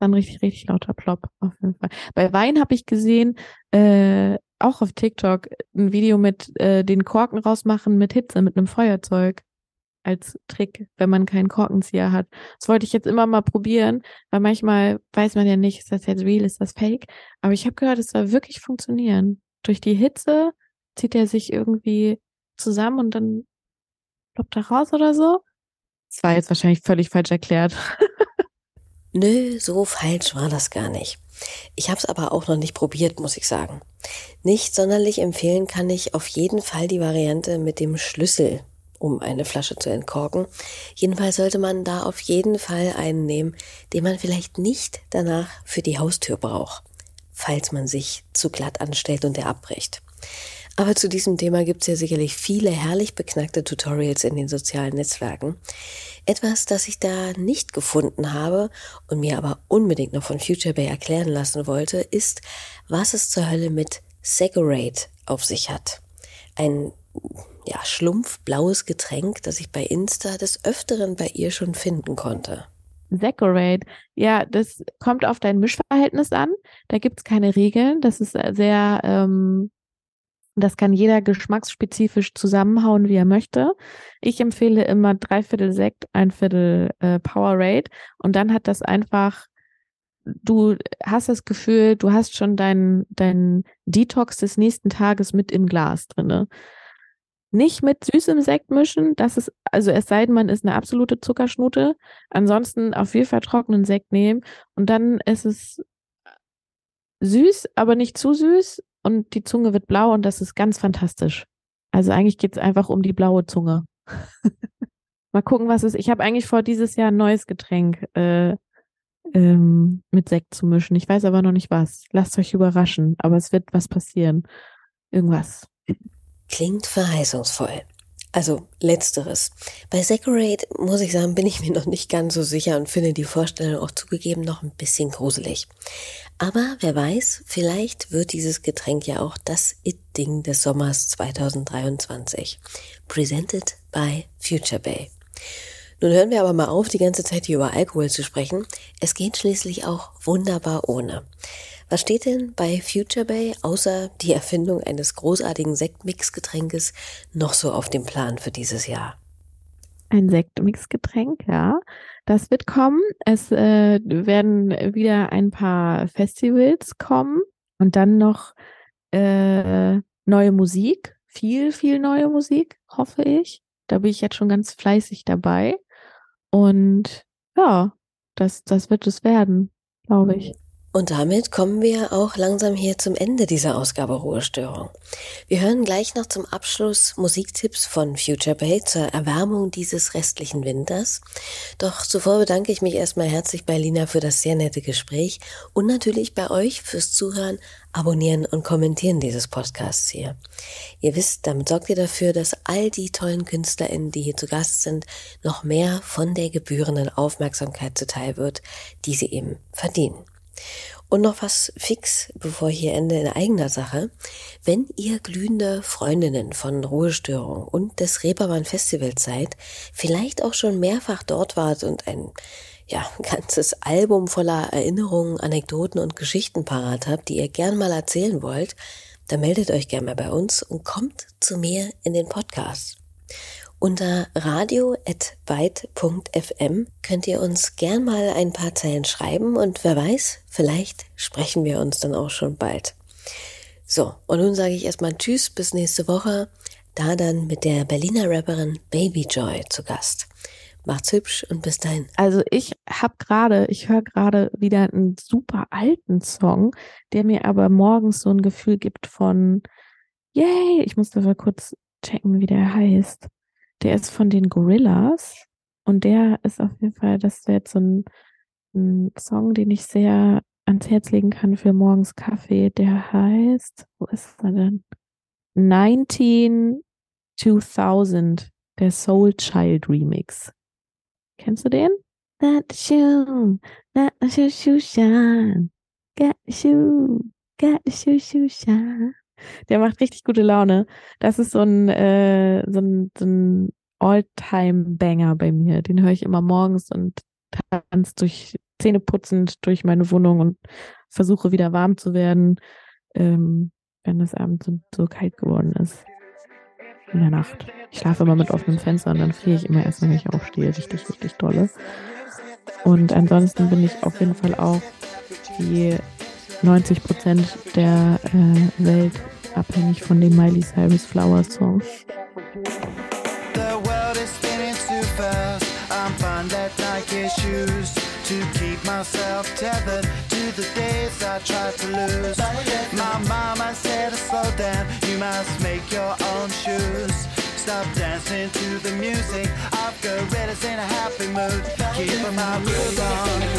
Dann richtig, richtig lauter Plop. Auf jeden Fall. Bei Wein habe ich gesehen, äh, auch auf TikTok, ein Video mit äh, den Korken rausmachen mit Hitze, mit einem Feuerzeug als Trick, wenn man keinen Korkenzieher hat. Das wollte ich jetzt immer mal probieren, weil manchmal weiß man ja nicht, ist das jetzt real, ist das fake. Aber ich habe gehört, es soll wirklich funktionieren. Durch die Hitze zieht er sich irgendwie zusammen und dann ploppt er raus oder so. Das war jetzt wahrscheinlich völlig falsch erklärt. Nö, so falsch war das gar nicht. Ich habe es aber auch noch nicht probiert, muss ich sagen. Nicht sonderlich empfehlen kann ich auf jeden Fall die Variante mit dem Schlüssel um eine Flasche zu entkorken. Jedenfalls sollte man da auf jeden Fall einen nehmen, den man vielleicht nicht danach für die Haustür braucht. falls man sich zu glatt anstellt und der abbricht. Aber zu diesem Thema gibt es ja sicherlich viele herrlich beknackte Tutorials in den sozialen Netzwerken. Etwas, das ich da nicht gefunden habe und mir aber unbedingt noch von Future Bay erklären lassen wollte, ist, was es zur Hölle mit Segurate auf sich hat. Ein ja, schlumpfblaues Getränk, das ich bei Insta des Öfteren bei ihr schon finden konnte. Decorate. Ja, das kommt auf dein Mischverhältnis an. Da gibt's keine Regeln. Das ist sehr, ähm, das kann jeder geschmacksspezifisch zusammenhauen, wie er möchte. Ich empfehle immer drei Viertel Sekt, ein Viertel äh, Powerade. Und dann hat das einfach, du hast das Gefühl, du hast schon deinen dein Detox des nächsten Tages mit im Glas drinne. Nicht mit süßem Sekt mischen, das ist, also es sei denn, man ist eine absolute Zuckerschnute. Ansonsten auf jeden Fall trockenen Sekt nehmen und dann ist es süß, aber nicht zu süß und die Zunge wird blau und das ist ganz fantastisch. Also eigentlich geht es einfach um die blaue Zunge. Mal gucken, was es ist. Ich habe eigentlich vor, dieses Jahr ein neues Getränk äh, ähm, mit Sekt zu mischen. Ich weiß aber noch nicht was. Lasst euch überraschen, aber es wird was passieren. Irgendwas. Klingt verheißungsvoll. Also letzteres. Bei Separate muss ich sagen, bin ich mir noch nicht ganz so sicher und finde die Vorstellung auch zugegeben noch ein bisschen gruselig. Aber wer weiß, vielleicht wird dieses Getränk ja auch das It-Ding des Sommers 2023. Presented by Future Bay. Nun hören wir aber mal auf, die ganze Zeit hier über Alkohol zu sprechen. Es geht schließlich auch wunderbar ohne. Was steht denn bei Future Bay außer die Erfindung eines großartigen Sektmixgetränkes noch so auf dem Plan für dieses Jahr? Ein Sektmixgetränk, ja. Das wird kommen. Es äh, werden wieder ein paar Festivals kommen und dann noch äh, neue Musik. Viel, viel neue Musik, hoffe ich. Da bin ich jetzt schon ganz fleißig dabei. Und ja, das, das wird es werden, glaube ich. Und damit kommen wir auch langsam hier zum Ende dieser Ausgabe Ruhestörung. Wir hören gleich noch zum Abschluss Musiktipps von Future Bay zur Erwärmung dieses restlichen Winters. Doch zuvor bedanke ich mich erstmal herzlich bei Lina für das sehr nette Gespräch und natürlich bei euch fürs Zuhören, Abonnieren und Kommentieren dieses Podcasts hier. Ihr wisst, damit sorgt ihr dafür, dass all die tollen KünstlerInnen, die hier zu Gast sind, noch mehr von der gebührenden Aufmerksamkeit zuteil wird, die sie eben verdienen. Und noch was fix, bevor ich hier ende in eigener Sache. Wenn ihr glühende Freundinnen von Ruhestörung und des Reeperbahn Festivals seid, vielleicht auch schon mehrfach dort wart und ein ja, ganzes Album voller Erinnerungen, Anekdoten und Geschichten parat habt, die ihr gern mal erzählen wollt, dann meldet euch gerne mal bei uns und kommt zu mir in den Podcast. Unter radio.byte.fm könnt ihr uns gern mal ein paar Zeilen schreiben und wer weiß, vielleicht sprechen wir uns dann auch schon bald. So, und nun sage ich erstmal Tschüss bis nächste Woche, da dann mit der Berliner Rapperin Baby Joy zu Gast. Macht's hübsch und bis dahin. Also ich habe gerade, ich höre gerade wieder einen super alten Song, der mir aber morgens so ein Gefühl gibt von, yay, ich muss da mal kurz checken, wie der heißt. Der ist von den Gorillas und der ist auf jeden Fall, das wäre jetzt so ein, ein Song, den ich sehr ans Herz legen kann für morgens Kaffee. Der heißt, wo ist er denn? 19 2000, der Soul Child Remix. Kennst du den? Let the shoe, let the shoe, shoe shine. Get the shoe, get the shoe, shoe shine. Der macht richtig gute Laune. Das ist so ein, äh, so ein, so ein All-Time-Banger bei mir. Den höre ich immer morgens und tanze durch Zähne putzend durch meine Wohnung und versuche wieder warm zu werden, ähm, wenn es abends so, so kalt geworden ist. In der Nacht. Ich schlafe immer mit offenem Fenster und dann friere ich immer erst, wenn ich aufstehe. Richtig, richtig dolle. Und ansonsten bin ich auf jeden Fall auch die 90 Prozent der äh, Welt abhängig von den Miley Cyrus Flower Song. The world is spinning too fast. I'm fine that Nike shoes to keep myself tethered to the days I tried to lose. My mama said slow down, you must make your own shoes. Stop dancing to the music. I've gorillas in a happy mood. Keep my on.